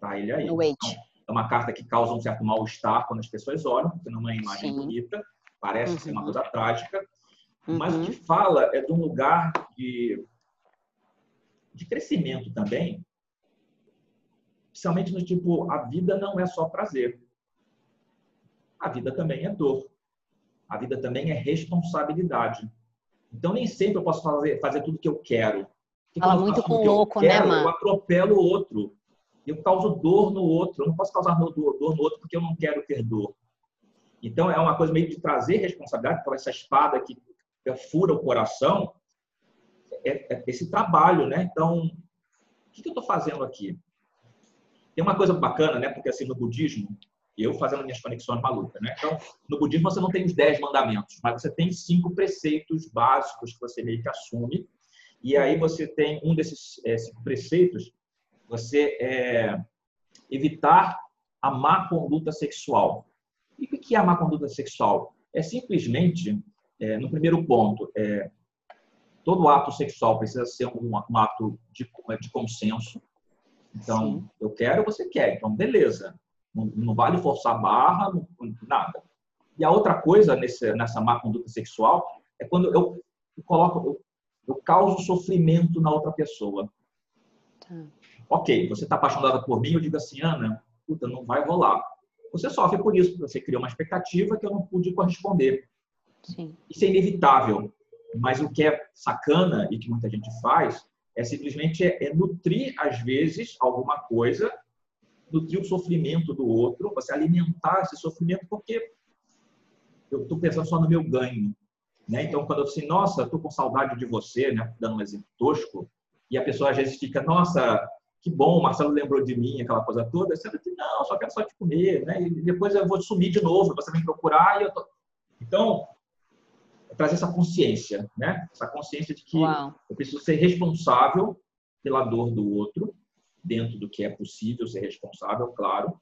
Tá ele aí. No então, é uma carta que causa um certo mal-estar quando as pessoas olham, porque não é uma imagem Sim. bonita, parece uhum. ser uma coisa trágica, uhum. mas o que uhum. fala é de um lugar de, de crescimento também, especialmente no tipo, a vida não é só prazer. A vida também é dor. A vida também é responsabilidade. Então, nem sempre eu posso fazer, fazer tudo que eu quero. Fala muito com o louco, né, quero, né, mano? Eu atropelo o outro eu causo dor no outro. Eu não posso causar dor, no outro porque eu não quero ter dor. Então, é uma coisa meio de trazer responsabilidade para essa espada que fura o coração, é, é esse trabalho, né? Então, o que, eu estou fazendo aqui? Tem uma coisa bacana, né? Porque, assim, no budismo, eu fazendo minhas conexões malucas, né? Então, no budismo você não tem os dez mandamentos, mas você tem cinco preceitos básicos que você meio que assume. E aí você tem um desses é, cinco preceitos você é, evitar a má conduta sexual. E o que é a má conduta sexual? É simplesmente, é, no primeiro ponto, é, todo ato sexual precisa ser um, um ato de, de, consenso. Então, Sim. eu quero, você quer. Então, beleza. Não, não vale forçar barra, não, nada. E a outra coisa nesse, nessa má conduta sexual é quando eu, eu coloco, eu, eu causo sofrimento na outra pessoa. Tá ok, você está apaixonada por mim, eu digo assim, Ana, puta, não vai rolar. Você sofre por isso, você criou uma expectativa que eu não pude corresponder. Sim. Isso é inevitável, mas o que é sacana e que muita gente faz é simplesmente é, é nutrir, às vezes, alguma coisa, nutrir o sofrimento do outro, você alimentar esse sofrimento, porque eu estou pensando só no meu ganho. Né? Então, quando eu disse, nossa, estou com saudade de você, né? dando um exemplo tosco, e a pessoa às vezes fica, nossa, que bom, o Marcelo lembrou de mim, aquela coisa toda. Você que não, só quero só te comer, né? E depois eu vou sumir de novo, você vem procurar e eu tô... Então, trazer essa consciência, né? Essa consciência de que Uau. eu preciso ser responsável pela dor do outro, dentro do que é possível ser responsável, claro.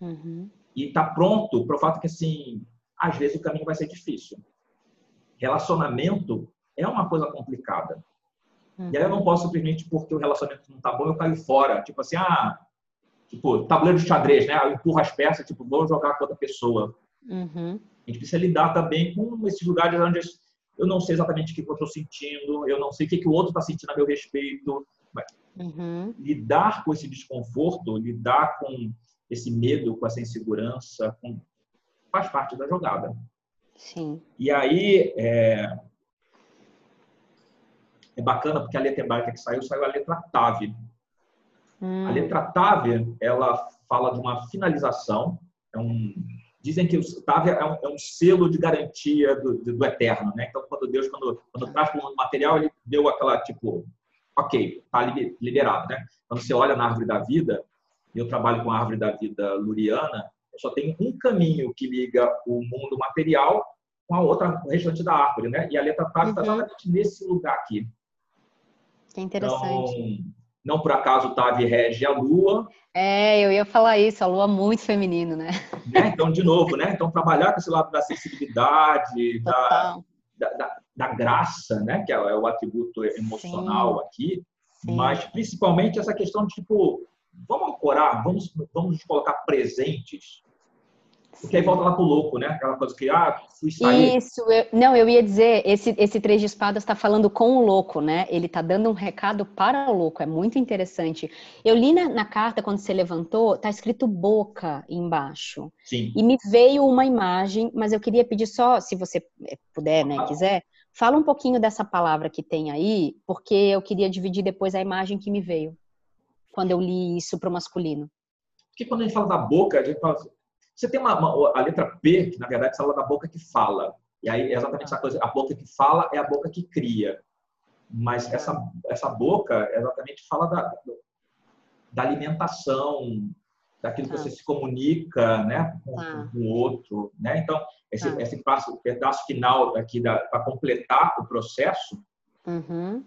Uhum. E estar tá pronto para o fato que, assim, às vezes o caminho vai ser difícil. Relacionamento é uma coisa complicada. Uhum. E aí eu não posso simplesmente, porque o relacionamento não tá bom, eu caio fora. Tipo assim, ah, tipo, tabuleiro de xadrez, né? Eu empurro as peças, tipo, vou jogar com outra pessoa. Uhum. A gente precisa lidar também com esses lugares onde eu não sei exatamente o que eu estou sentindo, eu não sei o que, que o outro está sentindo a meu respeito. Uhum. Lidar com esse desconforto, lidar com esse medo, com essa insegurança, com... faz parte da jogada. Sim. E aí, é é bacana porque a letra hebraica que saiu, saiu a letra Tave. Hum. A letra Tave, ela fala de uma finalização. É um, dizem que o Tave é um, é um selo de garantia do, do, eterno, né? Então, quando Deus, quando, quando traz para o mundo material, ele deu aquela, tipo, ok, está liberado, né? Quando você olha na árvore da vida, e eu trabalho com a árvore da vida luriana, só tem um caminho que liga o mundo material com a outra, o restante da árvore, né? E a letra Tave está uhum. exatamente nesse lugar aqui. Que interessante. Então, não por acaso Tavi rege a Lua. É, eu ia falar isso, a Lua muito feminino, né? né? Então, de novo, né? Então, trabalhar com esse lado da sensibilidade, da, da, da, da, graça, né? Que é, é o atributo emocional Sim. aqui. Sim. Mas, principalmente, essa questão de, tipo, vamos ancorar, vamos, vamos nos colocar presentes Porque aí volta lá pro louco, né? Aquela coisa que, ah, fui sair. Isso, eu, não, eu ia dizer, esse, esse Três de Espadas está falando com o louco, né? Ele está dando um recado para o louco, é muito interessante. Eu li na, na carta, quando você levantou, tá escrito boca embaixo. Sim. E me veio uma imagem, mas eu queria pedir só, se você eh, puder, né, quiser, fala um pouquinho dessa palavra que tem aí, porque eu queria dividir depois a imagem que me veio, quando eu li isso para o masculino. Porque quando a gente fala da boca, a gente fala assim, você tem uma, uma, a letra P, que na verdade fala da boca que fala. E aí é exatamente essa coisa, a boca que fala é a boca que cria. Mas essa, essa boca exatamente fala da, da alimentação, daquilo que ah. você se comunica né, com, ah. com, o outro. Né? Então, esse, ah. esse passo, pedaço final aqui para completar o processo, uhum.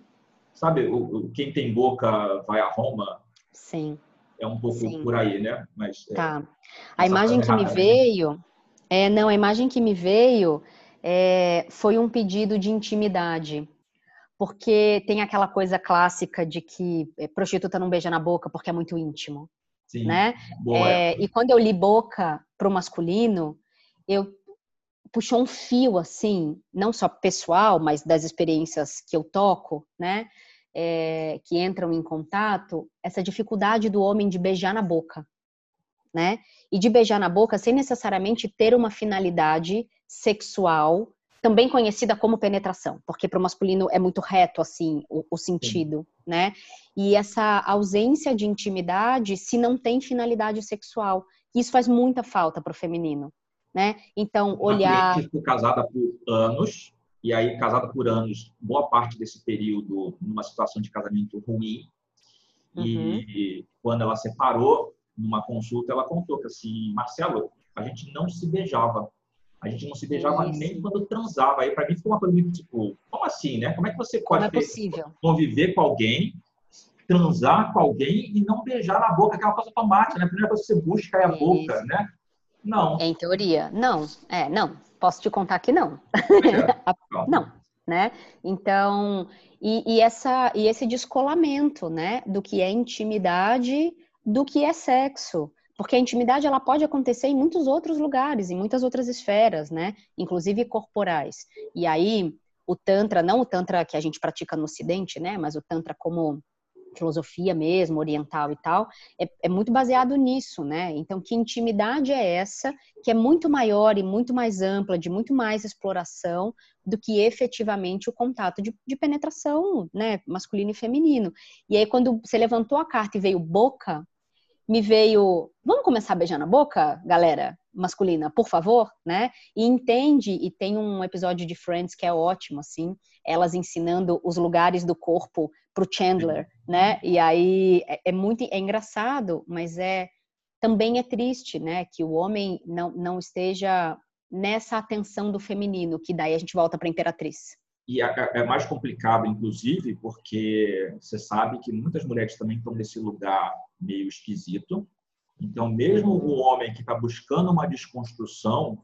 sabe, o, o, quem tem boca vai a Roma. Sim é um pouco Sim. por aí, né? Mas, é, tá. A imagem que me né? veio, é, não, a imagem que me veio é, foi um pedido de intimidade. Porque tem aquela coisa clássica de que é, prostituta não beija na boca porque é muito íntimo. Sim. Né? É, e quando eu li boca para o masculino, eu puxou um fio assim, não só pessoal, mas das experiências que eu toco, né? É, que entram em contato essa dificuldade do homem de beijar na boca, né? E de beijar na boca sem necessariamente ter uma finalidade sexual, também conhecida como penetração, porque para o masculino é muito reto assim o, o sentido, Sim. né? E essa ausência de intimidade se não tem finalidade sexual, isso faz muita falta para o feminino, né? Então olhar. Uma casada por anos e aí casada por anos, boa parte desse período numa situação de casamento ruim. Uhum. E quando ela separou, numa consulta, ela contou que assim, Marcelo, a gente não se beijava. A gente não se beijava Isso. nem quando transava. Aí para mim ficou uma coisa muito tipo, como assim, né? Como é que você pode é ter, conviver com alguém, transar com alguém e não beijar na boca, aquela coisa automática, né? A primeira coisa que você busca é a Isso. boca, né? Não. Em teoria, não. É, não. Posso te contar que não. É. (laughs) não, né? Então, e, e, essa, e esse descolamento, né, do que é intimidade, do que é sexo. Porque a intimidade ela pode acontecer em muitos outros lugares, em muitas outras esferas, né? Inclusive corporais. E aí, o Tantra, não o Tantra que a gente pratica no Ocidente, né? Mas o Tantra como filosofia mesmo, oriental e tal, é, é, muito baseado nisso, né? Então, que intimidade é essa, que é muito maior e muito mais ampla, de muito mais exploração do que efetivamente o contato de, de penetração, né, masculino e feminino. E aí, quando você levantou a carta e veio boca, me veio, vamos começar a beijar na boca, galera? masculina, por favor, né? E entende, e tem um episódio de Friends que é ótimo, assim, elas ensinando os lugares do corpo pro Chandler, né? E aí é, é muito é engraçado, mas é também é triste, né? Que o homem não, não esteja nessa atenção do feminino, que daí a gente volta para a imperatriz. E é, é, mais complicado, inclusive, porque você sabe que muitas mulheres também estão nesse lugar meio esquisito, então, mesmo o homem que está buscando uma desconstrução,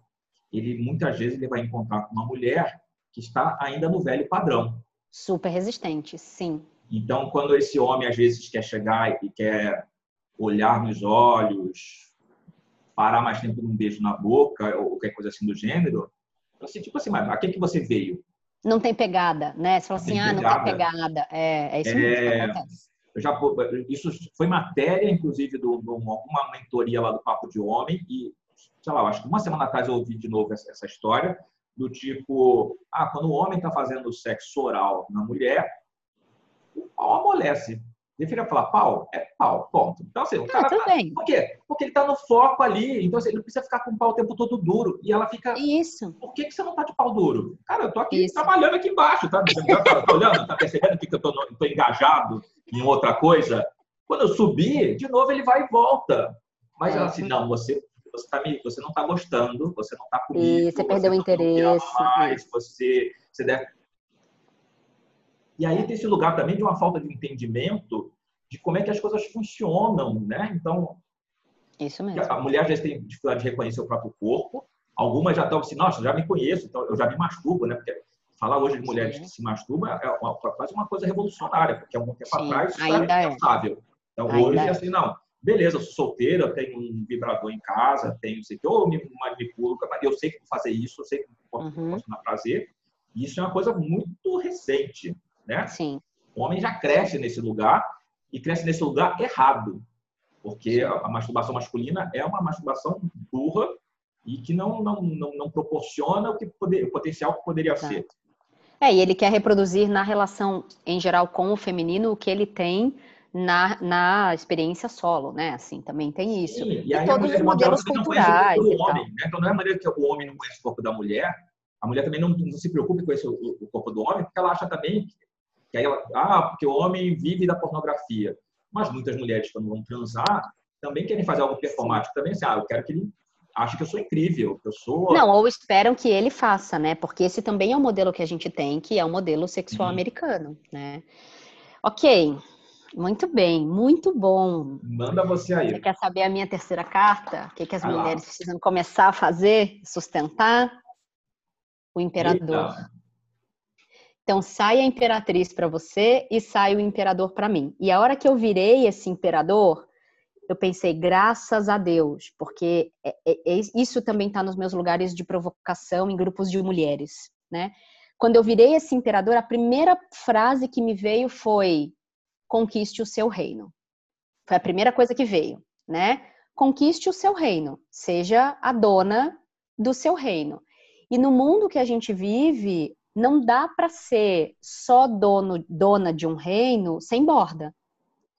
ele muitas vezes ele vai encontrar com uma mulher que está ainda no velho padrão. Super resistente, sim. Então, quando esse homem às vezes quer chegar e quer olhar nos olhos, parar mais tempo num beijo na boca ou qualquer coisa assim do gênero, assim, tipo assim, mas a que que você veio? Não tem pegada, né? Você fala assim, ah, não tem pegada. É, é isso mesmo é... que acontece. Eu já, isso foi matéria, inclusive, de uma mentoria lá do Papo de Homem, e, sei lá, acho que uma semana atrás eu ouvi de novo essa, essa história, do tipo, ah, quando o homem está fazendo sexo oral na mulher, o pau amolece. Deveria falar pau? É pau, ponto. Então, assim, o ah, cara. Tá, por quê? Porque ele está no foco ali. Então, assim, ele não precisa ficar com o pau o tempo todo duro. E ela fica. Isso. Por que, que você não está de pau duro? Cara, eu tô aqui Isso. trabalhando aqui embaixo, tá? Tá olhando? Tá percebendo que eu tô, engajado em outra coisa? Quando eu subir, de novo ele vai e volta. Mas ela assim, não, você você, tá você não está gostando, você não está comigo. E você perdeu o interesse. Mais, você, você deve e aí tem esse lugar também de uma falta de entendimento de como é que as coisas funcionam, né? Então, isso mesmo. A mulher já tem dificuldade de reconhecer o próprio corpo. Algumas já estão assim, nossa, já me conheço, então eu já me masturbo, né? Porque falar hoje de mulheres Sim. que se masturbam é uma, quase uma coisa revolucionária, porque há algum tempo Sim, atrás isso era é. impensável. Então ainda hoje, é. assim, não. beleza, eu sou solteira, eu tenho um vibrador em casa, tenho, sei que, ou me manipulo, eu sei que vou fazer isso, eu sei que posso, uhum. posso dar prazer. Isso é uma coisa muito recente, né? Sim. O homem já cresce nesse lugar e cresce nesse lugar errado, porque a, a masturbação masculina é uma masturbação burra e que não, não, não, não proporciona o, que poder, o potencial que poderia tá. ser. É, e ele quer reproduzir na relação em geral com o feminino o que ele tem na, na experiência solo, né? Assim, também tem isso. Sim, e, e todos os modelos culturais. O homem, né? Então não é a maneira que o homem não conhece o corpo da mulher, a mulher também não, não se preocupa com esse, o, o, corpo do homem, porque ela acha também que aí ela, ah, porque o homem vive da pornografia. Mas muitas mulheres, quando vão transar, também querem fazer algo performático. Também assim, ah, eu quero que ele ache que eu sou incrível, que eu sou. Não, ou esperam que ele faça, né? Porque esse também é o modelo que a gente tem, que é o modelo sexual uhum. americano, né? Ok, muito bem, muito bom. Manda você aí. Você quer saber a minha terceira carta? O que, que as Vai mulheres lá. precisam começar a fazer, sustentar? O imperador. Eita. Então, sai a imperatriz para você e sai o imperador para mim. E a hora que eu virei esse imperador, eu pensei, graças a Deus, porque é, é, é, isso também está nos meus lugares de provocação em grupos de mulheres, né? Quando eu virei esse imperador, a primeira frase que me veio foi: conquiste o seu reino. Foi a primeira coisa que veio, né? Conquiste o seu reino, seja a dona do seu reino. E no mundo que a gente vive, não dá para ser só dono, dona de um reino sem borda.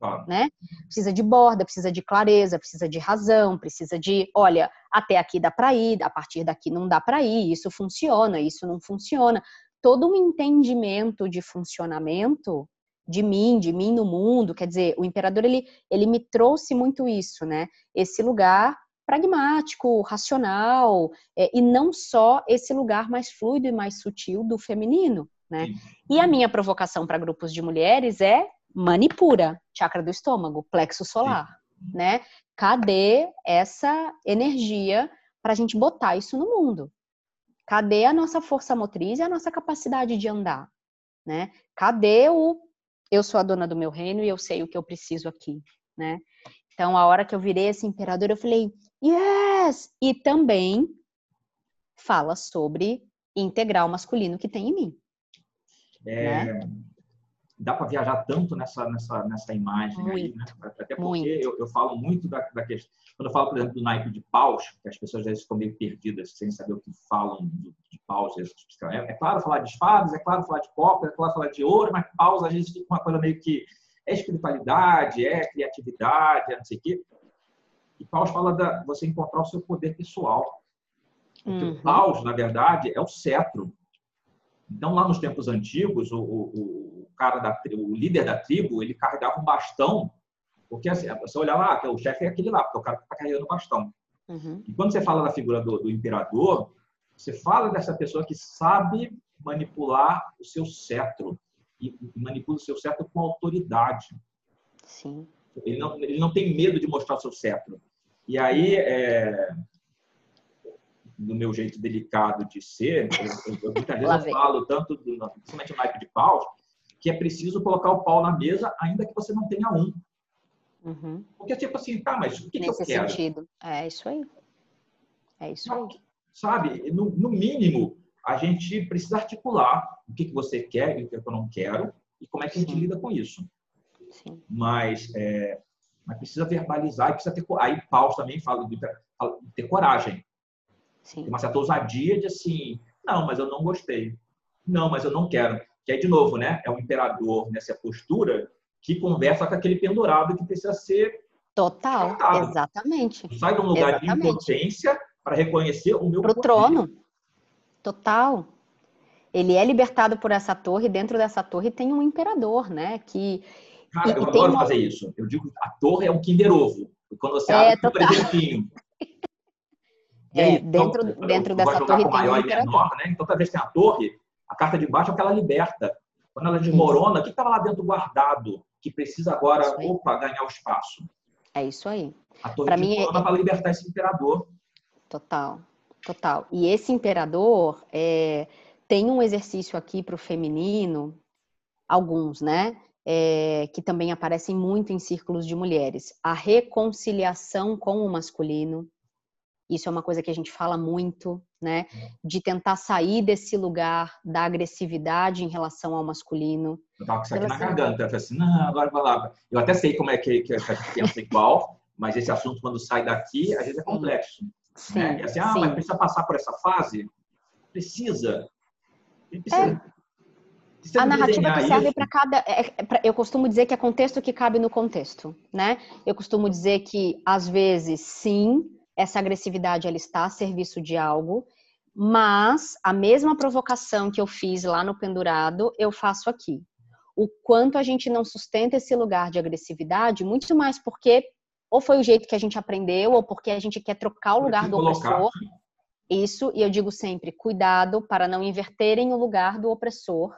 Ah. Né? Precisa de borda, precisa de clareza, precisa de razão, precisa de, olha, até aqui dá para ir, a partir daqui não dá para ir, isso funciona, isso não funciona. Todo um entendimento de funcionamento de mim, de mim no mundo, quer dizer, o imperador ele, ele me trouxe muito isso, né? Esse lugar pragmático, racional, é, e não só esse lugar mais fluido e mais sutil do feminino, né? Sim. E a minha provocação para grupos de mulheres é manipura, chakra do estômago, plexo solar, Sim. né? Cadê essa energia para a gente botar isso no mundo? Cadê a nossa força motriz e a nossa capacidade de andar, né? Cadê o eu sou a dona do meu reino e eu sei o que eu preciso aqui, né? Então, a hora que eu virei esse imperador, eu falei, yes! E também fala sobre integrar o masculino que tem em mim. É, né? Dá para viajar tanto nessa, nessa, nessa imagem muito, aí, né? Até porque eu, eu, falo muito da, da, questão. Quando eu falo, por exemplo, do naipe de paus, que as pessoas às vezes estão meio perdidas sem saber o que falam de, paus. É, é claro falar de espadas, é claro falar de copa, é claro falar de ouro, mas paus a gente fica uma coisa meio que é espiritualidade, é criatividade, é não sei o quê. E Paus fala da você encontrar o seu poder pessoal. Porque uhum. o Paus, na verdade, é o cetro. Então, lá nos tempos antigos, o, o, o cara da o líder da tribo, ele carregava um bastão, porque assim, você olha lá, o chefe é aquele lá, porque o cara está carregando o bastão. Uhum. E quando você fala da figura do, do imperador, você fala dessa pessoa que sabe manipular o seu cetro e manipula o seu cetro com autoridade. Sim. Ele não, ele não tem medo de mostrar o seu cetro. E aí, é, no meu jeito delicado de ser, eu, eu, muitas vezes eu falo tanto, do, principalmente no naipe de pau, que é preciso colocar o pau na mesa, ainda que você não tenha um. Uhum. Porque, tipo assim, tá, mas o que, Nesse que eu quero? sentido. É isso aí. É isso aí. Sabe, no, no mínimo, a gente precisa articular o que, que você quer e o que eu não quero e como é que a gente Sim. lida com isso. Sim. Mas, é, mas precisa verbalizar e precisa ter aí Paulo também fala de ter coragem. Sim. Tem uma certa ousadia de assim, não, mas eu não gostei. Não, mas eu não quero. Que aí, de novo, né? É o imperador nessa postura que conversa com aquele pendurado que precisa ser Total, tratado. exatamente. Sai de um lugar exatamente. de impotência para reconhecer o meu Pro trono. Total. Ele é libertado por essa torre, dentro dessa torre tem um imperador, né? Que, Cara, eu adoro fazer isso. Eu digo, a torre é um Kinder Ovo. Quando você é, abre, um presentinho. E (laughs) aí, é, dentro, então, dentro dessa torre tem maior e menor, né? Então, talvez tenha a torre, a carta de baixo é que ela liberta. Quando ela desmorona, isso. o que estava lá dentro guardado, que precisa agora, opa, ganhar o espaço? É isso aí. A torre pra mim é... para libertar esse imperador. Total, total. E esse imperador é, tem um exercício aqui para o feminino, alguns, né? É, que também aparecem muito em círculos de mulheres. A reconciliação com o masculino. Isso é uma coisa que a gente fala muito, né? De tentar sair desse lugar da agressividade em relação ao masculino. Eu tava com isso aqui na garganta. Eu falei assim, não, agora vai lá. Eu até sei como é que, que a gente pensa igual, mas esse assunto, quando sai daqui, às vezes é complexo. Sim, né? Assim, ah, sim. mas precisa passar por essa fase? Precisa. precisa. É a narrativa que serve para cada. É, é, pra, eu costumo dizer que é contexto que cabe no contexto, né? Eu costumo dizer que, às vezes, sim, essa agressividade ela está a serviço de algo, mas a mesma provocação que eu fiz lá no pendurado, eu faço aqui. O quanto a gente não sustenta esse lugar de agressividade, muito mais porque ou foi o jeito que a gente aprendeu, ou porque a gente quer trocar o lugar do opressor. Isso, e eu digo sempre, cuidado para não inverterem o lugar do opressor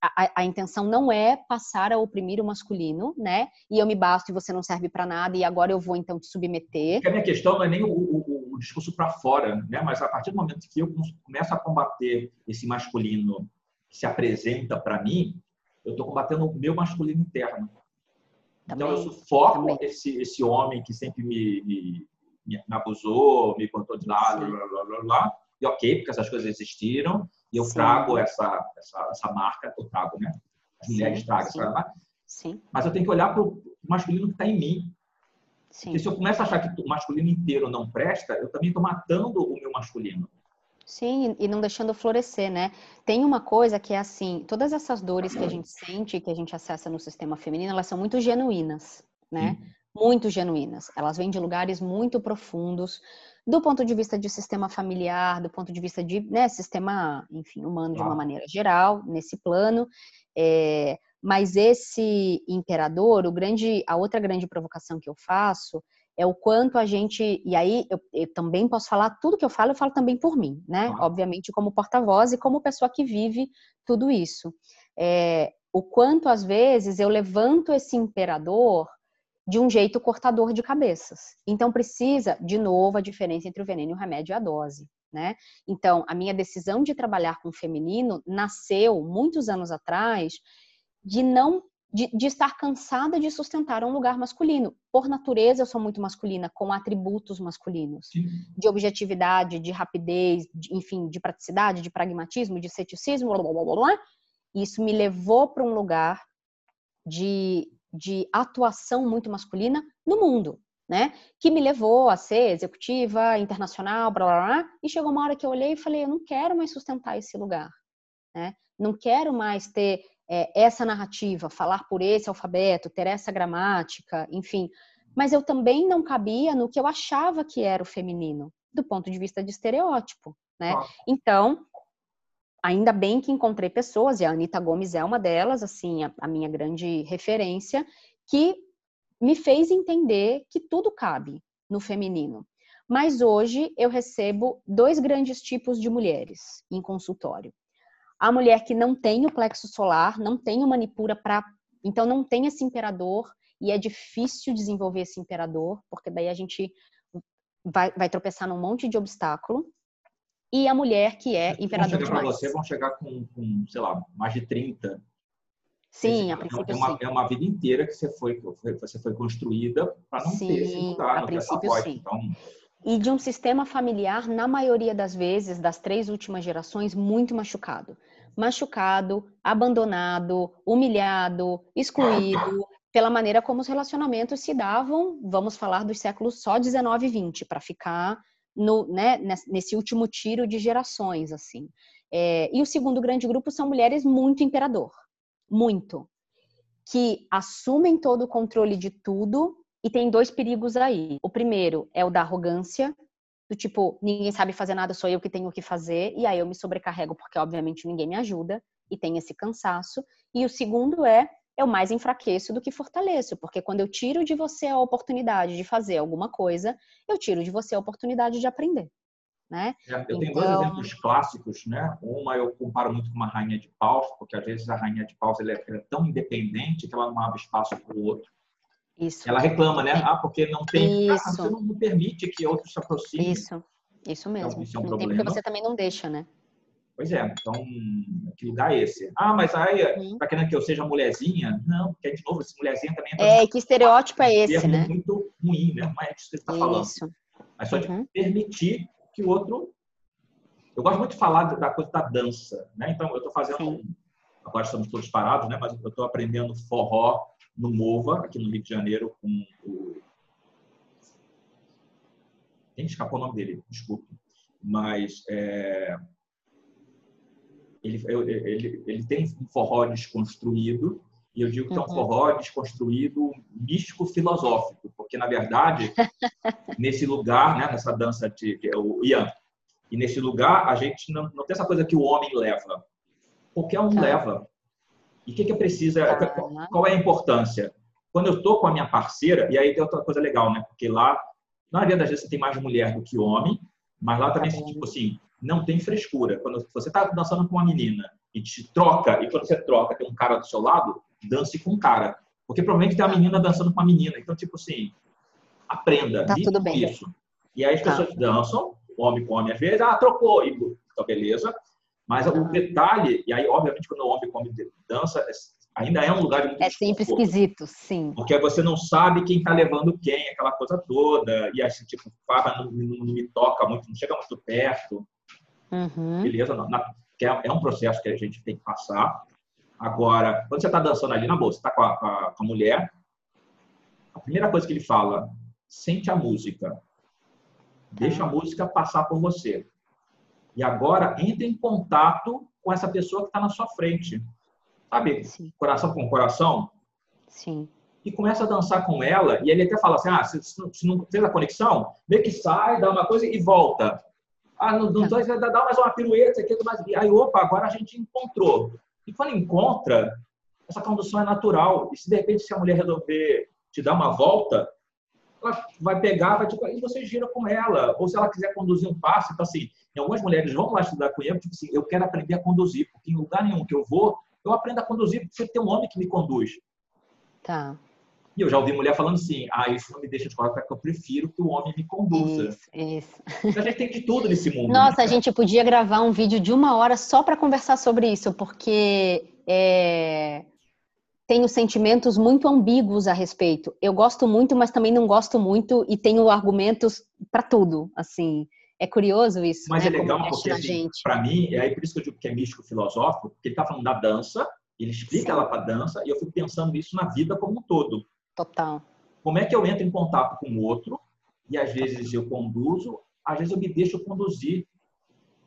a, a, intenção não é passar a oprimir o masculino, né? E eu me basto e você não serve para nada e agora eu vou então te submeter. Porque a minha questão não é nem o, o, o discurso para fora, né? Mas a partir do momento que eu começo a combater esse masculino que se apresenta para mim, eu estou combatendo o meu masculino interno. Também, então eu sufoco esse esse homem que sempre me, me, me abusou, me contou de lado, blá, blá, blá, blá. E ok, porque essas coisas existiram e eu trago essa, essa, essa marca, eu trago, né? As mulheres sim, tragam sim. essa marca. Sim. Mas eu tenho que olhar para o masculino que está em mim. Sim. Porque se eu começo a achar que o masculino inteiro não presta, eu também estou matando o meu masculino. Sim, e não deixando florescer, né? Tem uma coisa que é assim, todas essas dores que a gente sente, que a gente acessa no sistema feminino, elas são muito genuínas, né? Muito genuínas. Elas vêm de lugares muito profundos, do ponto de vista de sistema familiar, do ponto de vista de né, sistema, enfim, humano de uma maneira geral, nesse plano. É, mas esse imperador, o grande, a outra grande provocação que eu faço é o quanto a gente, e aí eu, eu também posso falar tudo que eu falo, eu falo também por mim, né? Obviamente como porta-voz e como pessoa que vive tudo isso. É, o quanto às vezes eu levanto esse imperador de um jeito cortador de cabeças. Então precisa, de novo, a diferença entre o veneno e o remédio e a dose, né? Então, a minha decisão de trabalhar com o feminino nasceu muitos anos atrás de não de, de, estar cansada de sustentar um lugar masculino. Por natureza, eu sou muito masculina, com atributos masculinos, Sim. de objetividade, de rapidez, de, enfim, de praticidade, de pragmatismo, de ceticismo, blá, blá, blá, blá. Isso me levou para um lugar de de atuação muito masculina no mundo, né? Que me levou a ser executiva, internacional, blá, blá, blá, e chegou uma hora que eu olhei e falei, eu não quero mais sustentar esse lugar, né? Não quero mais ter é, essa narrativa, falar por esse alfabeto, ter essa gramática, enfim. Mas eu também não cabia no que eu achava que era o feminino, do ponto de vista de estereótipo, né? Então, ainda bem que encontrei pessoas, e a Anitta Gomes é uma delas, assim, a, a minha grande referência, que me fez entender que tudo cabe no feminino. Mas hoje eu recebo dois grandes tipos de mulheres em consultório. A mulher que não tem o plexo solar, não tem o manipura para, então não tem esse imperador e é difícil desenvolver esse imperador, porque daí a gente vai, vai tropeçar num monte de obstáculo e a mulher que é imperador chegar para você, vão chegar com, com, sei lá, mais de 30. Sim, a princípio é uma, sim. É uma vida inteira que você foi, você foi construída para não sim, ter esse lugar, a princípio, voz. Sim. Então... E de um sistema familiar, na maioria das vezes, das três últimas gerações, muito machucado. Machucado, abandonado, humilhado, excluído, pela maneira como os relacionamentos se davam, vamos falar dos séculos só 19 e 20, para ficar no, né, nesse último tiro de gerações, assim. É, e o segundo grande grupo são mulheres muito imperador, muito, que assumem todo o controle de tudo e tem dois perigos aí. O primeiro é o da arrogância, do tipo, ninguém sabe fazer nada, sou eu que tenho que fazer, e aí eu me sobrecarrego porque obviamente ninguém me ajuda e tem esse cansaço. E o segundo é eu mais enfraqueço do que fortaleço, porque quando eu tiro de você a oportunidade de fazer alguma coisa, eu tiro de você a oportunidade de aprender. Né? É, eu então... tenho dois então exemplos clássicos, né? Uma eu comparo muito com uma rainha de paus, porque às vezes a rainha de paus ela é, ela é tão independente que ela não abre espaço para o outro. Isso. Ela reclama, né? Ah, porque não tem. Isso. Ah, você não permite que outros se aproximem. Isso, isso mesmo. Então, isso é um não problema. tem porque você também não deixa, né? Pois é, então, que lugar é esse? Ah, mas aí, uhum. tá querendo que eu seja mulherzinha? Não, porque, de novo, esse mulherzinha também... É, que estereótipo é esse, né? muito ruim, né? Não é isso que você está falando. Isso. Mas só uhum. de permitir que o outro... Eu gosto muito de falar da coisa da dança, né? Então, eu estou fazendo... Sim. Agora estamos todos parados, né? Mas eu estou aprendendo forró no Mova, aqui no Rio de Janeiro, com o... Tem escapou o nome dele, desculpe. Mas é... ele, ele, ele tem um forró desconstruído, e eu digo que é um uhum. forró desconstruído místico-filosófico, porque, na verdade, (laughs) nesse lugar, né, nessa dança de, que é o Ian, e nesse lugar a gente não, não tem essa coisa que o homem leva. Qualquer um tá. leva. E o que, que precisa, tá. qual é a importância? Quando eu estou com a minha parceira, e aí tem outra coisa legal, né? Porque lá, na maioria das vezes, você tem mais mulher do que homem, mas lá também, tá tipo assim, não tem frescura. Quando você está dançando com uma menina e te troca, e quando você troca, tem um cara do seu lado, dance com o cara. Porque provavelmente tem uma menina dançando com uma menina. Então, tipo assim, aprenda. Tá tudo bem. Isso. E aí as tá. pessoas dançam, homem com homem às vezes, ah, trocou, e, então beleza. Mas o detalhe, e aí, obviamente, quando o homem come dança, ainda é um lugar de muito É sempre esquisito, sim. Porque você não sabe quem está levando quem, aquela coisa toda. E assim, tipo, fala, não, não, me toca muito, não chega muito perto. Uhum. Beleza? Não, na, é, é um processo que a gente tem que passar. Agora, quando você está dançando ali na bolsa, está com, com, com a mulher, a primeira coisa que ele fala, sente a música. Deixa a música passar por você. E agora entre em contato com essa pessoa que está na sua frente. Sabe? Sim. Coração com coração. Sim. E começa a dançar com ela. E ele até fala assim: ah, se, se não fez a conexão, vê que sai, dá uma coisa e volta. Ah, no, no tá. dois vai dar mais uma pirueta aqui, mais. E aí, opa, agora a gente encontrou. E quando encontra, essa condução é natural. E se de repente se a mulher resolver te dar uma volta, ela vai pegar, vai tipo, e você gira com ela. Ou se ela quiser conduzir um passo, então assim, algumas mulheres vão lá estudar com ele, tipo assim, eu quero aprender a conduzir, porque em lugar nenhum que eu vou, eu aprendo a conduzir, porque tem um homem que me conduz. Tá. E eu já ouvi mulher falando assim, ah, isso não me deixa de colocar, porque eu prefiro que o homem me conduza. Isso, isso. Então, a gente tem de tudo nesse mundo. Nossa, né? a gente podia gravar um vídeo de uma hora só para conversar sobre isso, porque é, tenho sentimentos muito ambíguos a respeito. Eu gosto muito, mas também não gosto muito e tenho argumentos para tudo, assim. É curioso isso, Mas né? é legal porque, assim, para mim, é aí por isso que eu digo que é místico filosófico, porque ele está falando da dança, ele explica Sim. ela para dança, e eu fico pensando nisso na vida como um todo. Total. Como é que eu entro em contato com o outro, e às vezes eu conduzo, às vezes eu me deixo conduzir.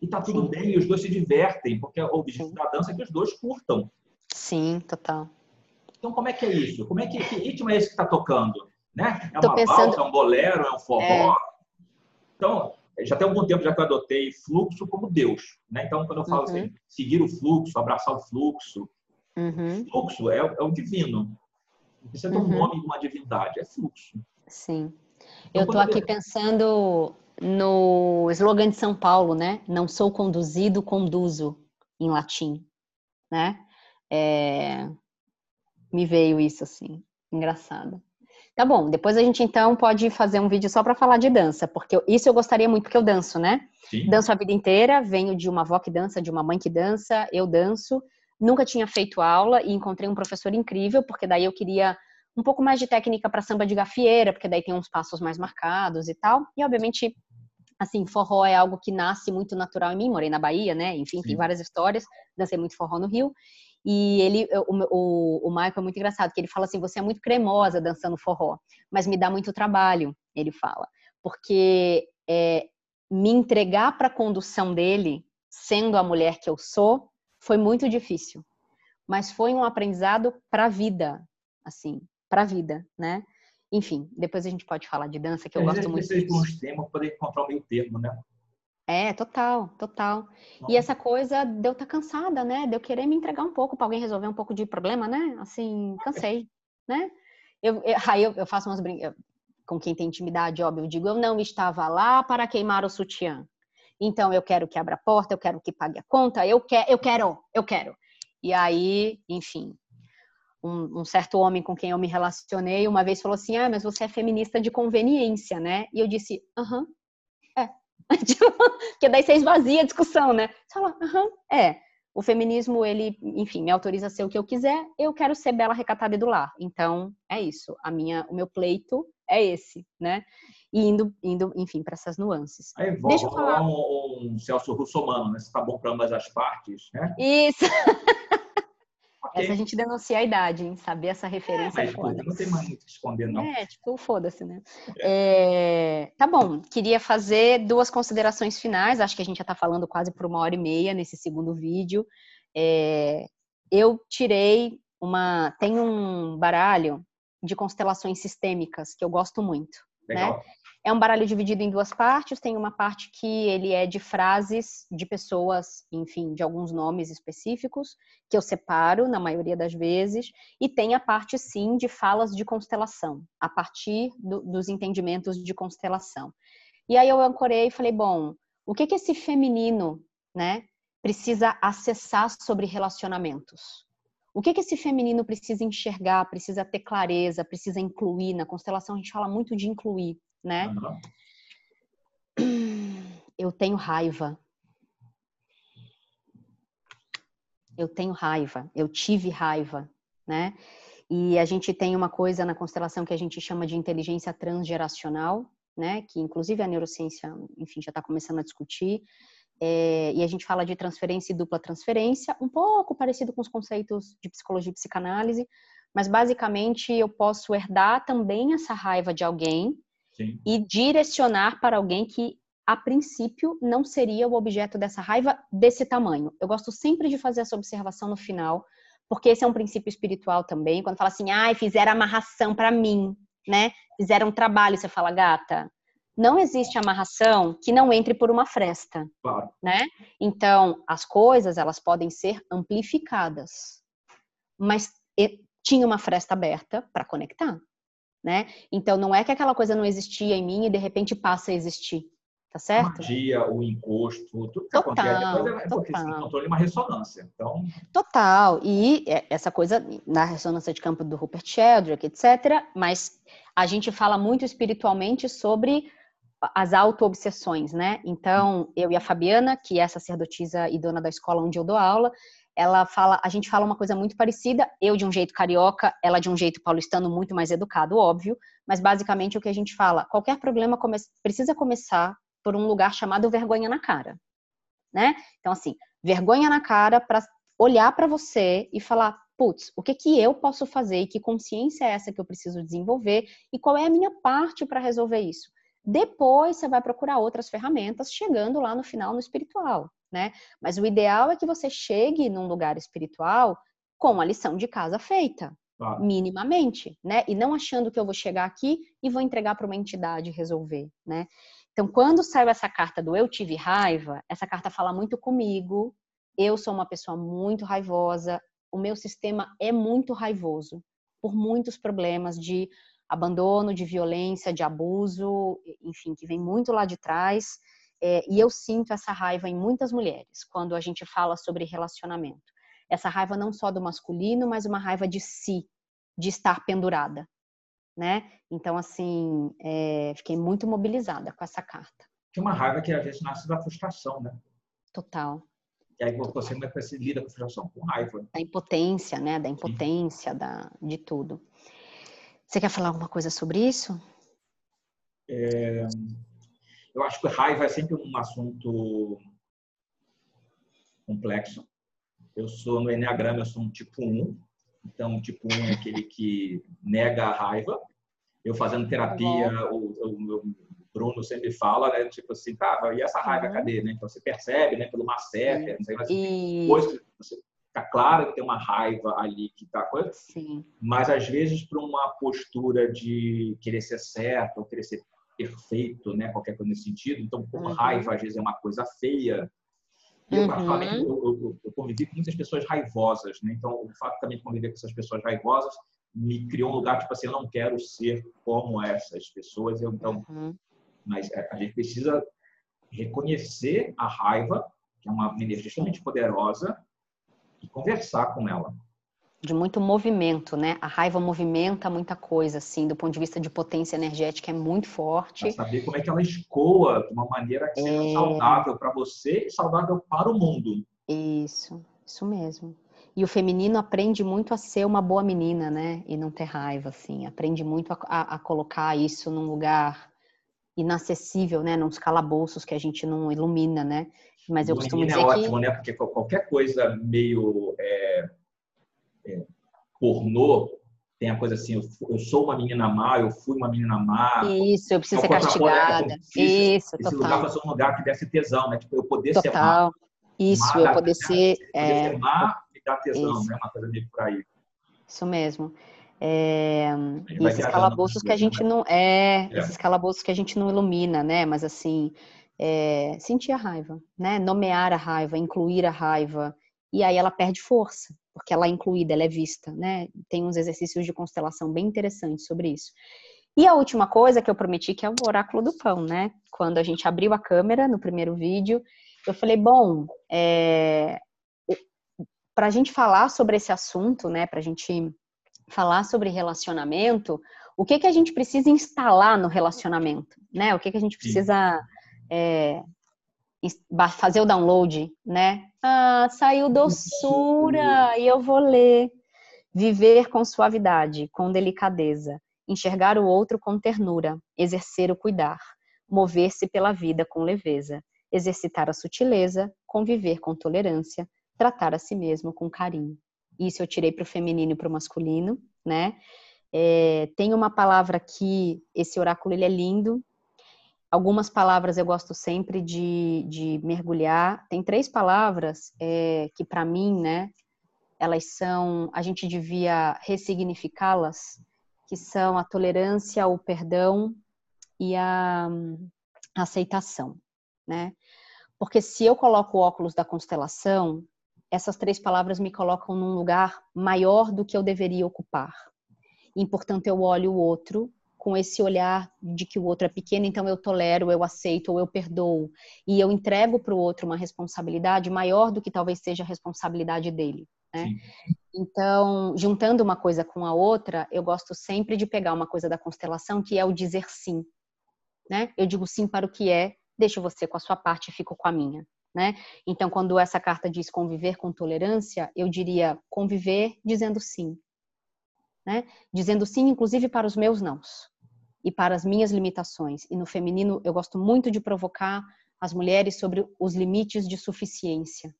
E tá tudo Sim. bem, e os dois se divertem, porque o objetivo Sim. da dança é que os dois curtam. Sim, total. Então, como é que é isso? Como é que, que ritmo é esse que está tocando? Né? É uma pensando... valsa, é um bolero, é um forró? É... Então, já tem algum tempo já que eu adotei fluxo como Deus. Né? Então, quando eu falo uhum. assim, seguir o fluxo, abraçar o fluxo, uhum. fluxo é, é, o divino. Precisa ter um uhum. nome de uma divindade, é fluxo. Sim. Então, eu estou aqui eu... pensando no slogan de São Paulo, né? Não sou conduzido, conduzo, em latim, né? É, me veio isso assim, engraçado. Tá bom, depois a gente então pode fazer um vídeo só para falar de dança, porque isso eu gostaria muito, porque eu danço, né? Sim. Danço a vida inteira, venho de uma avó que dança, de uma mãe que dança, eu danço. Nunca tinha feito aula e encontrei um professor incrível, porque daí eu queria um pouco mais de técnica para samba de gafieira, porque daí tem uns passos mais marcados e tal. E obviamente, assim, forró é algo que nasce muito natural em mim, morei na Bahia, né? Enfim, Sim. tem várias histórias, dancei muito forró no Rio. E ele, o, o, o Michael é muito engraçado, que ele fala assim: você é muito cremosa dançando forró, mas me dá muito trabalho, ele fala. Porque é, me entregar para a condução dele, sendo a mulher que eu sou, foi muito difícil. Mas foi um aprendizado para a vida, assim, para a vida, né? Enfim, depois a gente pode falar de dança, que eu gosto muito. Vocês uns temas poder encontrar o meio termo, né? É, total, total. E essa coisa de eu estar tá cansada, né? De eu querer me entregar um pouco para alguém resolver um pouco de problema, né? Assim, cansei, né? Eu, eu, (laughs) aí eu, eu faço umas brincadeiras com quem tem intimidade, óbvio, eu digo, eu não estava lá para queimar o sutiã. Então eu quero que abra a porta, eu quero que pague a conta, eu quero, eu quero, eu quero. E aí, enfim, um, um, certo homem com quem eu me relacionei uma vez falou assim: Ah, mas você é feminista de conveniência, né? E eu disse: Aham, é. (laughs) Tipo, porque daí você esvazia a discussão, né? Você fala, aham, é. O feminismo, ele, enfim, me autoriza a ser o que eu quiser, eu quero ser bela, recatada e do lar. Então, é isso. A minha, o meu pleito é esse, né? E indo, indo enfim, para essas nuances. Aí, vou, Deixa eu falar um, um Celso Russomano, né? Se tá bom para ambas as partes, né? Isso. (laughs) Okay. Essa a gente denuncia a idade, hein? Saber essa referência. É, foda. não tem mais muito que esconder, não. É, tipo, foda-se, né? É, tá bom, queria fazer duas considerações finais. Acho que a gente já tá falando quase por uma hora e meia nesse segundo vídeo. É, eu tirei uma. Tem um baralho de constelações sistêmicas que eu gosto muito. Né? Legal. Né? É um baralho dividido em duas partes. Tem uma parte que ele é de frases de pessoas, enfim, de alguns nomes específicos, que eu separo na maioria das vezes. E tem a parte, sim, de falas de constelação, a partir do, dos entendimentos de constelação. E aí eu ancorei e falei, bom, o que que esse feminino, né, precisa acessar sobre relacionamentos? O que, que esse feminino precisa enxergar, precisa ter clareza, precisa incluir? Na constelação a gente fala muito de incluir né? Uhum. Eu tenho raiva. Eu tenho raiva, eu tive raiva, né? E a gente tem uma coisa na constelação que a gente chama de inteligência transgeracional, né? Que inclusive a neurociência, enfim, já está começando a discutir. É, e a gente fala de transferência e dupla transferência, um pouco parecido com os conceitos de psicologia e psicanálise, mas basicamente eu posso herdar também essa raiva de alguém, Sim. e direcionar para alguém que a princípio não seria o objeto dessa raiva desse tamanho. Eu gosto sempre de fazer essa observação no final, porque esse é um princípio espiritual também. Quando fala assim, ai, fizeram amarração para mim, né? Fizeram um trabalho, você fala, gata, não existe amarração que não entre por uma fresta, claro. né? Então, as coisas, elas podem ser amplificadas, mas tinha uma fresta aberta para conectar né? Então não é que aquela coisa não existia em mim e de repente passa a existir, tá certo? Magia, o encosto, tudo que total, acontece depois é porque total. controle uma ressonância. Então... Total. E é, essa coisa na ressonância de campo do Rupert Sheldrake, etc. Mas a gente fala muito espiritualmente sobre as auto-obsessões, né? Então, eu e a Fabiana, que é sacerdotisa e dona da escola onde eu dou aula, ela fala, a gente fala uma coisa muito parecida, eu de um jeito carioca, ela de um jeito paulistano muito mais educado, óbvio, mas basicamente o que a gente fala, qualquer problema come precisa começar por um lugar chamado vergonha na cara, né? Então assim, vergonha na cara para olhar para você e falar, putz, o que que eu posso fazer e que consciência é essa que eu preciso desenvolver e qual é a minha parte para resolver isso? Depois você vai procurar outras ferramentas, chegando lá no final no espiritual né? Mas o ideal é que você chegue num lugar espiritual com a lição de casa feita, minimamente, né? E não achando que eu vou chegar aqui e vou entregar para uma entidade resolver, né? Então, quando saiu essa carta do eu tive raiva, essa carta fala muito comigo. Eu sou uma pessoa muito raivosa, o meu sistema é muito raivoso por muitos problemas de abandono, de violência, de abuso, enfim, que vem muito lá de trás. É, e eu sinto essa raiva em muitas mulheres quando a gente fala sobre relacionamento. Essa raiva não só do masculino, mas uma raiva de si, de estar pendurada, né? Então, assim, é, fiquei muito mobilizada com essa carta. Tem uma raiva que às vezes nasce da frustração, né? Total. E aí você que você lida com a frustração? Com raiva. Da impotência, né? Da impotência, da, de tudo. Você quer falar alguma coisa sobre isso? É, eu acho que raiva é sempre um assunto complexo. Eu sou no Enneagrama, eu sou um tipo 1. Então, o tipo 1 é aquele que nega a raiva. Eu fazendo terapia, o, o, o Bruno sempre fala, né? Tipo assim, tá, e essa raiva, uhum. cadê? Né? Então, você percebe, né? Pelo Macerta, não sei, mas e... depois você fica claro que tem uma raiva ali que tá coisa. Sim. Mas, às vezes, para uma postura de querer ser certo ou querer ser perfeito, né? Qualquer coisa nesse sentido. Então, por uhum. raiva às vezes é uma coisa feia. E eu, uhum. eu, eu, eu, convivi com muitas pessoas raivosas, né? Então, o fato também de conviver com essas pessoas raivosas me criou um lugar tipo assim, eu não quero ser como essas pessoas. Eu, então, uhum. mas é, a gente precisa reconhecer a raiva, que é uma energia extremamente poderosa, e conversar com ela. De muito movimento, né? A raiva movimenta muita coisa, assim, do ponto de vista de potência energética é muito forte. Pra saber como é que ela escoa de uma maneira que seja é... saudável para você e saudável para o mundo. Isso, isso mesmo. E o feminino aprende muito a ser uma boa menina, né? E não ter raiva, assim. Aprende muito a, a, a colocar isso num lugar inacessível, né? Nos calabouços que a gente não ilumina, né? Mas eu costumo dizer é ótimo, né? Porque qualquer coisa meio é, é, pornô tem a coisa assim, eu, eu, sou uma menina má, eu fui uma menina má. Isso, eu preciso ser castigada. Isso, esse total. lugar ser um lugar que desse tesão, né? Tipo, eu poder total. ser má. Isso, eu poder ser... Poder é... ser má e dar tesão, Isso. né? Uma coisa meio por aí. Isso mesmo. É, e esses calabouços que a gente né? não é, é, esses calabouços que a gente não ilumina, né? Mas assim, é, sentir a raiva, né? Nomear a raiva, incluir a raiva, e aí ela perde força, porque ela é incluída, ela é vista, né? Tem uns exercícios de constelação bem interessantes sobre isso. E a última coisa que eu prometi, que é o oráculo do pão, né? Quando a gente abriu a câmera no primeiro vídeo, eu falei, bom, é, para a gente falar sobre esse assunto, né? Para a gente falar sobre relacionamento, o que que a gente precisa instalar no relacionamento, né? O que que a gente precisa é, fazer o download, né? Ah, saiu doçura e eu vou ler. Viver com suavidade, com delicadeza, enxergar o outro com ternura, exercer o cuidar, mover-se pela vida com leveza, exercitar a sutileza, conviver com tolerância, tratar a si mesmo com carinho. Isso eu tirei para o feminino e para o masculino, né? É, tem uma palavra que esse oráculo ele é lindo, Algumas palavras eu gosto sempre de, de mergulhar. Tem três palavras é, que, para mim, né, elas são, a gente devia ressignificá-las, que são a tolerância, o perdão e a, a aceitação, né? Porque se eu coloco o óculos da constelação, essas três palavras me colocam num lugar maior do que eu deveria ocupar. E, portanto, eu olho o outro com esse olhar de que o outro é pequeno, então eu tolero, eu aceito ou eu perdoo. E eu entrego para o outro uma responsabilidade maior do que talvez seja a responsabilidade dele. Né? Então, juntando uma coisa com a outra, eu gosto sempre de pegar uma coisa da constelação que é o dizer sim. Né? Eu digo sim para o que é, deixo você com a sua parte e fico com a minha. Né? Então, quando essa carta diz conviver com tolerância, eu diria conviver dizendo sim. Né? Dizendo sim, inclusive para os meus nãos e para as minhas limitações. E no feminino, eu gosto muito de provocar as mulheres sobre os limites de suficiência,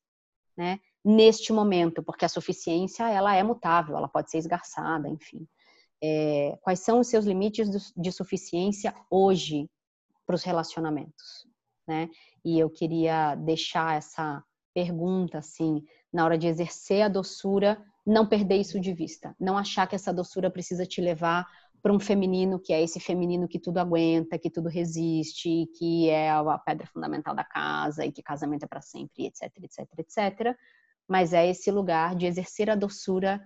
né? Neste momento, porque a suficiência ela é mutável, ela pode ser esgarçada, enfim. É, quais são os seus limites de suficiência hoje para os relacionamentos, né? E eu queria deixar essa pergunta assim, na hora de exercer a doçura, não perder isso de vista, não achar que essa doçura precisa te levar para um feminino que é esse feminino que tudo aguenta, que tudo resiste, que é a pedra fundamental da casa e que casamento é para sempre, etc, etc, etc. Mas é esse lugar de exercer a doçura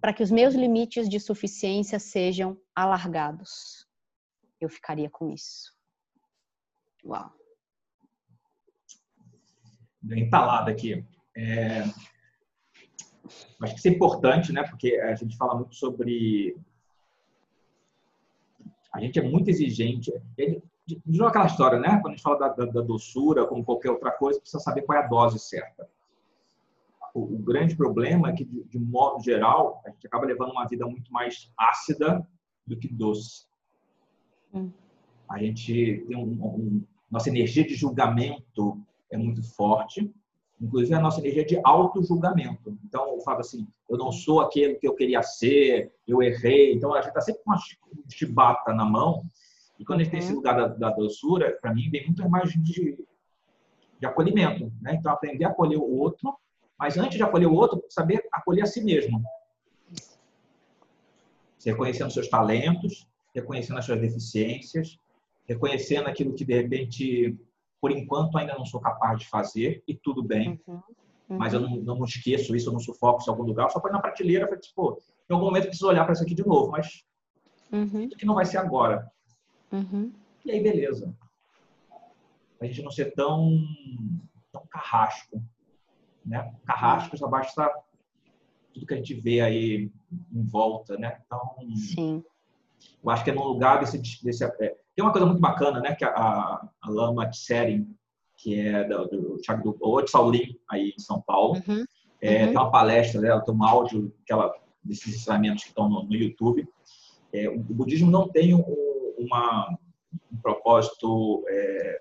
para que os meus limites de suficiência sejam alargados. Eu ficaria com isso. Uau. Bem entalado aqui. É... Acho que isso é importante, né? Porque a gente fala muito sobre a gente é muito exigente. De novo aquela história, né? Quando a gente fala da, da, da, doçura, como qualquer outra coisa, precisa saber qual é a dose certa. O, o grande problema é que, de, de, modo geral, a gente acaba levando uma vida muito mais ácida do que doce. Hum. A gente tem um, um, nossa energia de julgamento é muito forte inclusive a nossa energia de auto-julgamento. Então, eu falo assim, eu não sou aquele que eu queria ser, eu errei. Então, a gente está sempre com uma chibata na mão. E quando a gente tem esse uhum. lugar da, da doçura, para mim, vem muito a imagem de, de acolhimento. Né? Então, aprender a acolher o outro, mas antes de acolher o outro, saber acolher a si mesmo. Reconhecendo seus talentos, reconhecendo as suas deficiências, reconhecendo aquilo que, de repente, por enquanto ainda não sou capaz de fazer e tudo bem. Uhum. Uhum. Mas eu não, não esqueço isso, eu não sufoco isso em algum lugar. só põe na prateleira e tipo, em algum momento eu preciso olhar para isso aqui de novo, mas uhum. aqui não vai ser agora. Uhum. E aí, beleza. A gente não ser tão, tão carrasco. Né? Carrasco só basta tudo que a gente vê aí em volta, né? Então, Sim. Eu acho que é num lugar desse, desse é, tem uma coisa muito bacana, né? Que a, a Lama Tsering, que é do, do Thiago do de Saulim aí em São Paulo, uhum. É, uhum. tem uma palestra dela, tem um áudio ela, desses ensinamentos que estão no, no YouTube. É, o budismo não tem um, uma, um propósito é,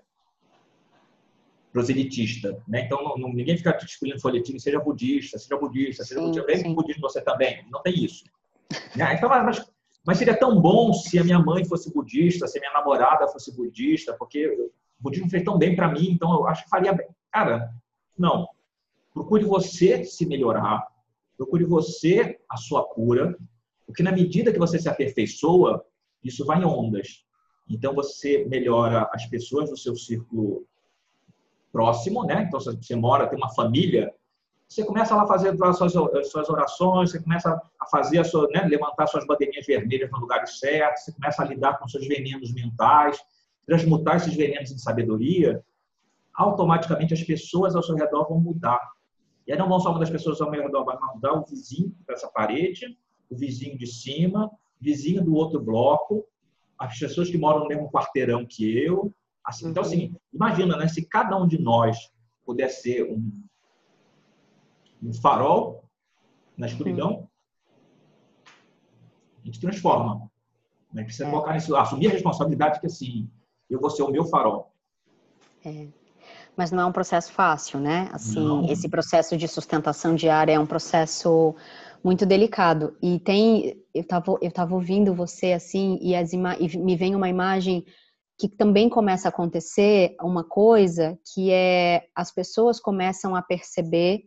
proselitista, né? Então não, ninguém fica escolhendo folhetinho, seja budista, seja budista, seja sim, budista, vem budismo você também. Não tem isso. (laughs) Né? Então, mas, mas seria tão bom se a minha mãe fosse budista, se a minha namorada fosse budista, porque o budismo fez tão bem para mim, então eu acho que faria bem. Cara, não. Procure você se melhorar, procure você a sua cura, porque na medida que você se aperfeiçoa, isso vai em ondas. Então você melhora as pessoas do seu círculo próximo, né? Então, se você mora, tem uma família, você começa lá a fazer as suas, as suas orações, você começa a fazer a sua, né? levantar suas bandeirinhas vermelhas no lugar certo, você começa a lidar com seus venenos mentais, transmutar esses venenos em sabedoria, automaticamente as pessoas ao seu redor vão mudar. E aí não vão só mudar as pessoas ao meu redor, vai mudar o vizinho dessa parede, o vizinho de cima, vizinho do outro bloco, as pessoas que moram no mesmo quarteirão que eu, Assim, então, assim, imagina, né? Se cada um de nós puder ser um, um farol na escuridão, a gente transforma. Né? Precisa é. colocar nisso, assumir a responsabilidade que, assim, eu vou ser o meu farol. É. Mas não é um processo fácil, né? Assim, não. esse processo de sustentação diária é um processo muito delicado. E tem, eu estava eu tava ouvindo você assim e, as ima, e me vem uma imagem que também começa a acontecer uma coisa que é as pessoas começam a perceber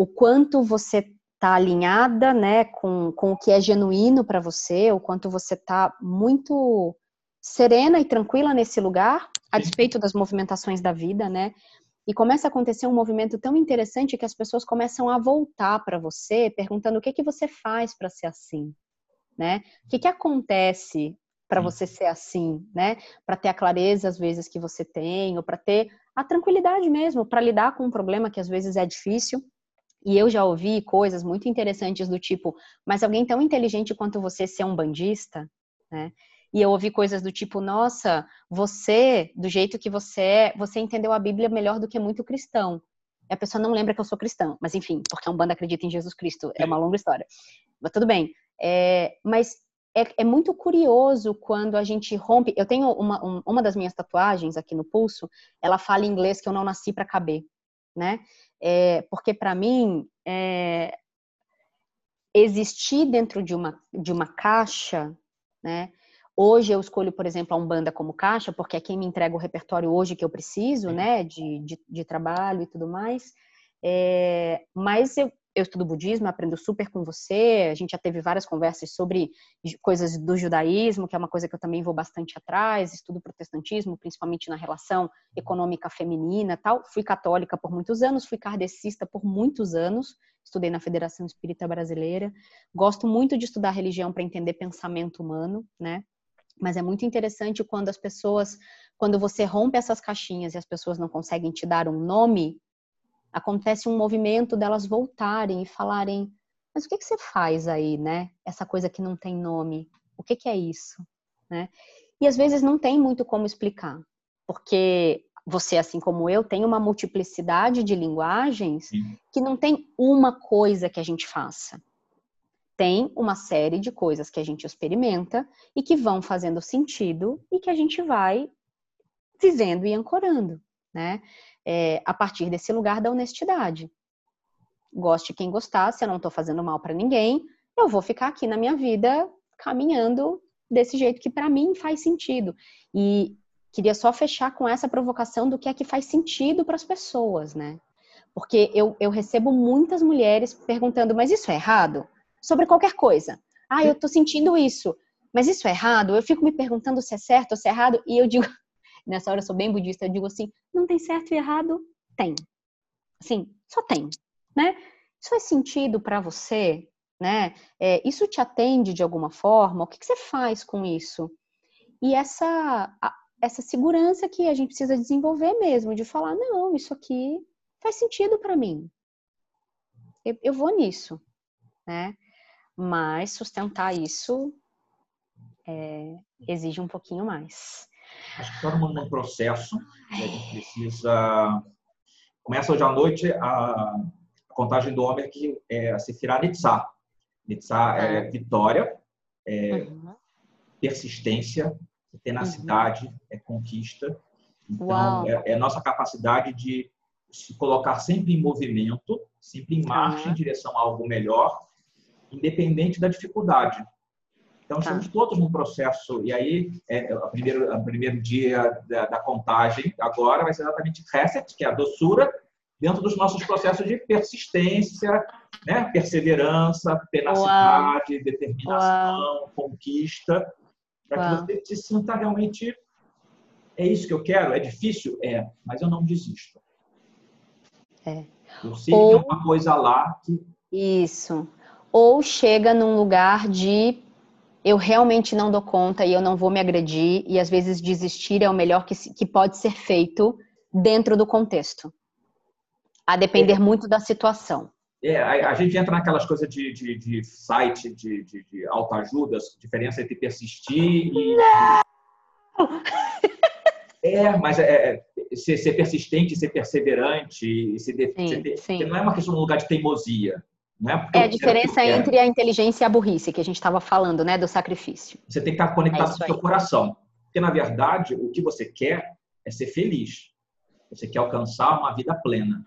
o quanto você está alinhada, né, com, com o que é genuíno para você, o quanto você está muito serena e tranquila nesse lugar, a despeito das movimentações da vida, né? E começa a acontecer um movimento tão interessante que as pessoas começam a voltar para você, perguntando o que que você faz para ser assim, né? O que que acontece para você ser assim, né? Para ter a clareza às vezes que você tem, ou para ter a tranquilidade mesmo, para lidar com um problema que às vezes é difícil. E eu já ouvi coisas muito interessantes do tipo, mas alguém tão inteligente quanto você ser um bandista, né? E eu ouvi coisas do tipo, nossa, você, do jeito que você é, você entendeu a Bíblia melhor do que muito cristão. E a pessoa não lembra que eu sou cristã, mas enfim, porque a Umbanda acredita em Jesus Cristo, é uma longa história. Mas tudo bem. É, mas é, é, muito curioso quando a gente rompe. Eu tenho uma, um, uma das minhas tatuagens aqui no pulso, ela fala em inglês que eu não nasci para caber, né? É, porque para mim, é, existir dentro de uma, de uma caixa, né? Hoje eu escolho, por exemplo, a Umbanda como caixa, porque é quem me entrega o repertório hoje que eu preciso, né? De, de, de trabalho e tudo mais. É, mas eu, eu estudo budismo, aprendo super com você. A gente já teve várias conversas sobre coisas do judaísmo, que é uma coisa que eu também vou bastante atrás. Estudo protestantismo, principalmente na relação econômica feminina, tal. Fui católica por muitos anos, fui kardecista por muitos anos. Estudei na Federação Espírita Brasileira. Gosto muito de estudar religião para entender pensamento humano, né? Mas é muito interessante quando as pessoas, quando você rompe essas caixinhas e as pessoas não conseguem te dar um nome acontece um movimento delas voltarem e falarem: mas o que, que você faz aí, né? Essa coisa que não tem nome, o que, que é isso, né? E às vezes não tem muito como explicar, porque você, assim como eu, tem uma multiplicidade de linguagens Sim. que não tem uma coisa que a gente faça. Tem uma série de coisas que a gente experimenta e que vão fazendo sentido e que a gente vai vivendo e ancorando, né? É, a partir desse lugar da honestidade. Goste quem gostar, se eu não estou fazendo mal para ninguém, eu vou ficar aqui na minha vida caminhando desse jeito que para mim faz sentido. E queria só fechar com essa provocação do que é que faz sentido para as pessoas, né? Porque eu, eu recebo muitas mulheres perguntando, mas isso é errado? Sobre qualquer coisa. Ah, eu tô sentindo isso, mas isso é errado? Eu fico me perguntando se é certo ou se é errado, e eu digo, Nessa hora eu sou bem budista, eu digo assim, não tem certo e errado? Tem. Assim, só tem, né? Isso faz sentido para você, né? É, isso te atende de alguma forma? O que, que você faz com isso? E essa, a, essa segurança que a gente precisa desenvolver mesmo, de falar, não, isso aqui faz sentido para mim. Eu, eu, vou nisso, né? Mas sustentar isso é, exige um pouquinho mais. Acho que todo mundo num processo, a gente precisa. Começa hoje à noite a contagem do homem que é a Sefirah Nitzah. Nitzah é ah. vitória, é uhum. persistência, tenacidade, uhum. é conquista. Então, é, é, a nossa capacidade de se colocar sempre em movimento, sempre em marcha uhum. em direção a algo melhor, independente da dificuldade. Então, tá. estamos todos num processo, e aí, é, o, primeiro, o primeiro dia da, da, contagem agora vai ser exatamente reset, que é a doçura, dentro dos nossos processos de persistência, né? perseverança, tenacidade, Uau. determinação, Uau. conquista, para que você se sinta realmente é isso que eu quero, é difícil? É, mas eu não desisto. É. Eu sei Ou... que é uma coisa lá que. Isso. Ou chega num lugar de eu realmente não dou conta e eu não vou me agredir, e às vezes desistir é o melhor que, que pode ser feito dentro do contexto. A depender é. muito da situação. É, a, a, gente entra naquelas coisas de, de, de site, de, de, de autoajuda, diferença entre persistir e. É, mas é, é, ser, ser, persistente, ser perseverante, ser, sim, ser, sim. não é uma questão de lugar de teimosia. Não é, é a diferença entre a inteligência e a burrice que a gente estava falando, né, do sacrifício. Você tem que estar conectado é com o seu coração. Porque, na verdade, o que você quer é ser feliz. Você quer alcançar uma vida plena.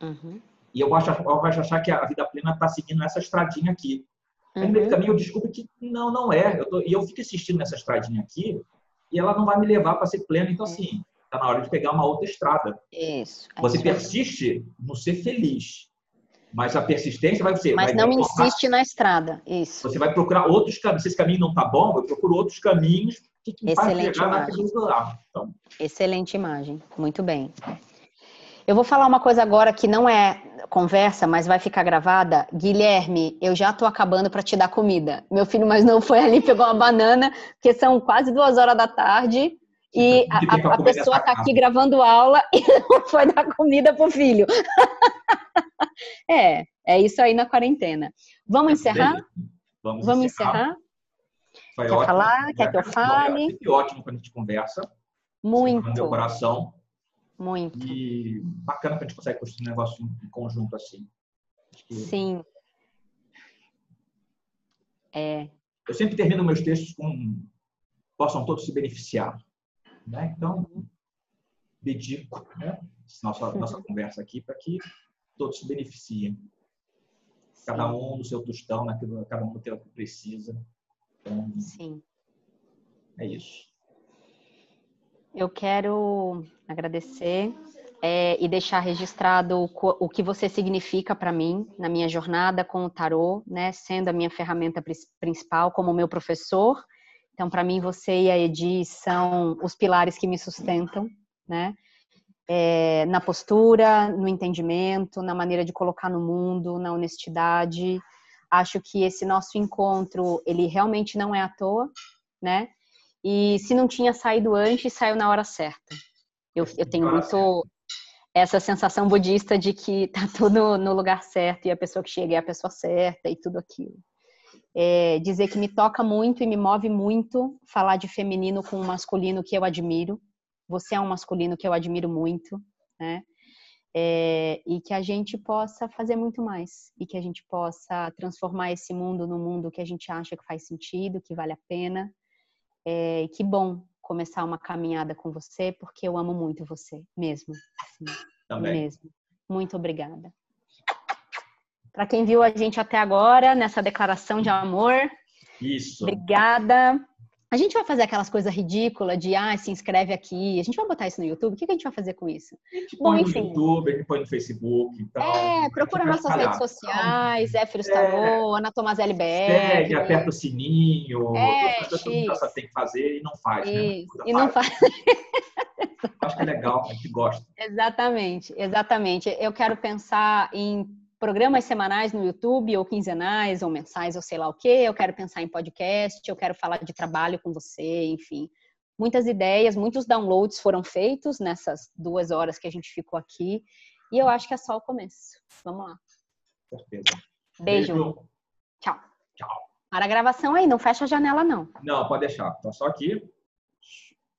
Uhum. E eu gosto, eu de achar que a vida plena está seguindo essa estradinha aqui. Uhum. No meio do caminho eu descubro que não, não é. Eu tô, e eu fico assistindo nessa estradinha aqui e ela não vai me levar para ser plena. Então, assim, está na hora de pegar uma outra estrada. Isso. É Você persiste no ser feliz. Mas a persistência vai ser. Mas vai não insiste na estrada. Isso. Você vai procurar outros caminhos. Se esse caminho não está bom, eu procuro outros caminhos que Excelente imagem. Então. Excelente imagem. Muito bem. Eu vou falar uma coisa agora que não é conversa, mas vai ficar gravada. Guilherme, eu já tô acabando para te dar comida. Meu filho mais não foi ali, pegou uma banana, porque são quase duas horas da tarde. E a, a, a pessoa tá aqui gravando aula (laughs) e não foi dar comida pro filho. (laughs) é, é isso aí na quarentena. Vamos encerrar? Vamos, Vamos encerrar? encerrar? Quer ótimo. falar? Quer que eu fale? Foi ótimo quando a gente conversa. Muito. Meu coração. Muito. E bacana que a gente consegue construir um negócio em conjunto assim. Que... Sim. É. Eu sempre termino meus textos com possam todos se beneficiar. Né? Então, dedico né, nossa, nossa conversa aqui para que todos se beneficiem. Cada um no seu tostão, naquilo, cada um no que precisa. Então, Sim. É isso. Eu quero agradecer é, e deixar registrado o, o que você significa para mim na minha jornada com o tarô, né, sendo a minha ferramenta principal como meu professor. Então, para mim, você e a Edi são os pilares que me sustentam, né? É, na postura, no entendimento, na maneira de colocar no mundo, na honestidade. Acho que esse nosso encontro, ele realmente não é à toa, né? E se não tinha saído antes, saiu na hora certa. Eu, eu tenho muito essa sensação budista de que tá tudo no lugar certo e a pessoa que chega é a pessoa certa e tudo aquilo. É, dizer que me toca muito e me move muito falar de feminino com um masculino que eu admiro. Você é um masculino que eu admiro muito, né? É, e que a gente possa fazer muito mais e que a gente possa transformar esse mundo no mundo que a gente acha que faz sentido, que vale a pena. É, que bom começar uma caminhada com você, porque eu amo muito você, mesmo. Assim, Também. Mesmo. Muito obrigada. Para quem viu a gente até agora, nessa declaração de amor. Isso. Obrigada. A gente vai fazer aquelas coisas ridículas de, ah, se inscreve aqui. A gente vai botar isso no YouTube? O que a gente vai fazer com isso? A gente Bom, põe enfim. no YouTube, a gente põe no Facebook. Então, é, procura nossas redes sociais, é Filhos Tarô, Ana Tomazelli BR. Segue, aperta o sininho. É, todas as coisas que tem que fazer e não faz, né? E não faz. (laughs) Acho que é legal, a gente gosta. Exatamente, exatamente. Eu quero pensar em programas semanais no YouTube, ou quinzenais, ou mensais, ou sei lá o que. Eu quero pensar em podcast, eu quero falar de trabalho com você, enfim. Muitas ideias, muitos downloads foram feitos nessas duas horas que a gente ficou aqui. E eu acho que é só o começo. Vamos lá. Certeza. Beijo. Beijo. Tchau. Tchau. Para a gravação aí, não fecha a janela, não. Não, pode deixar. Tá só aqui.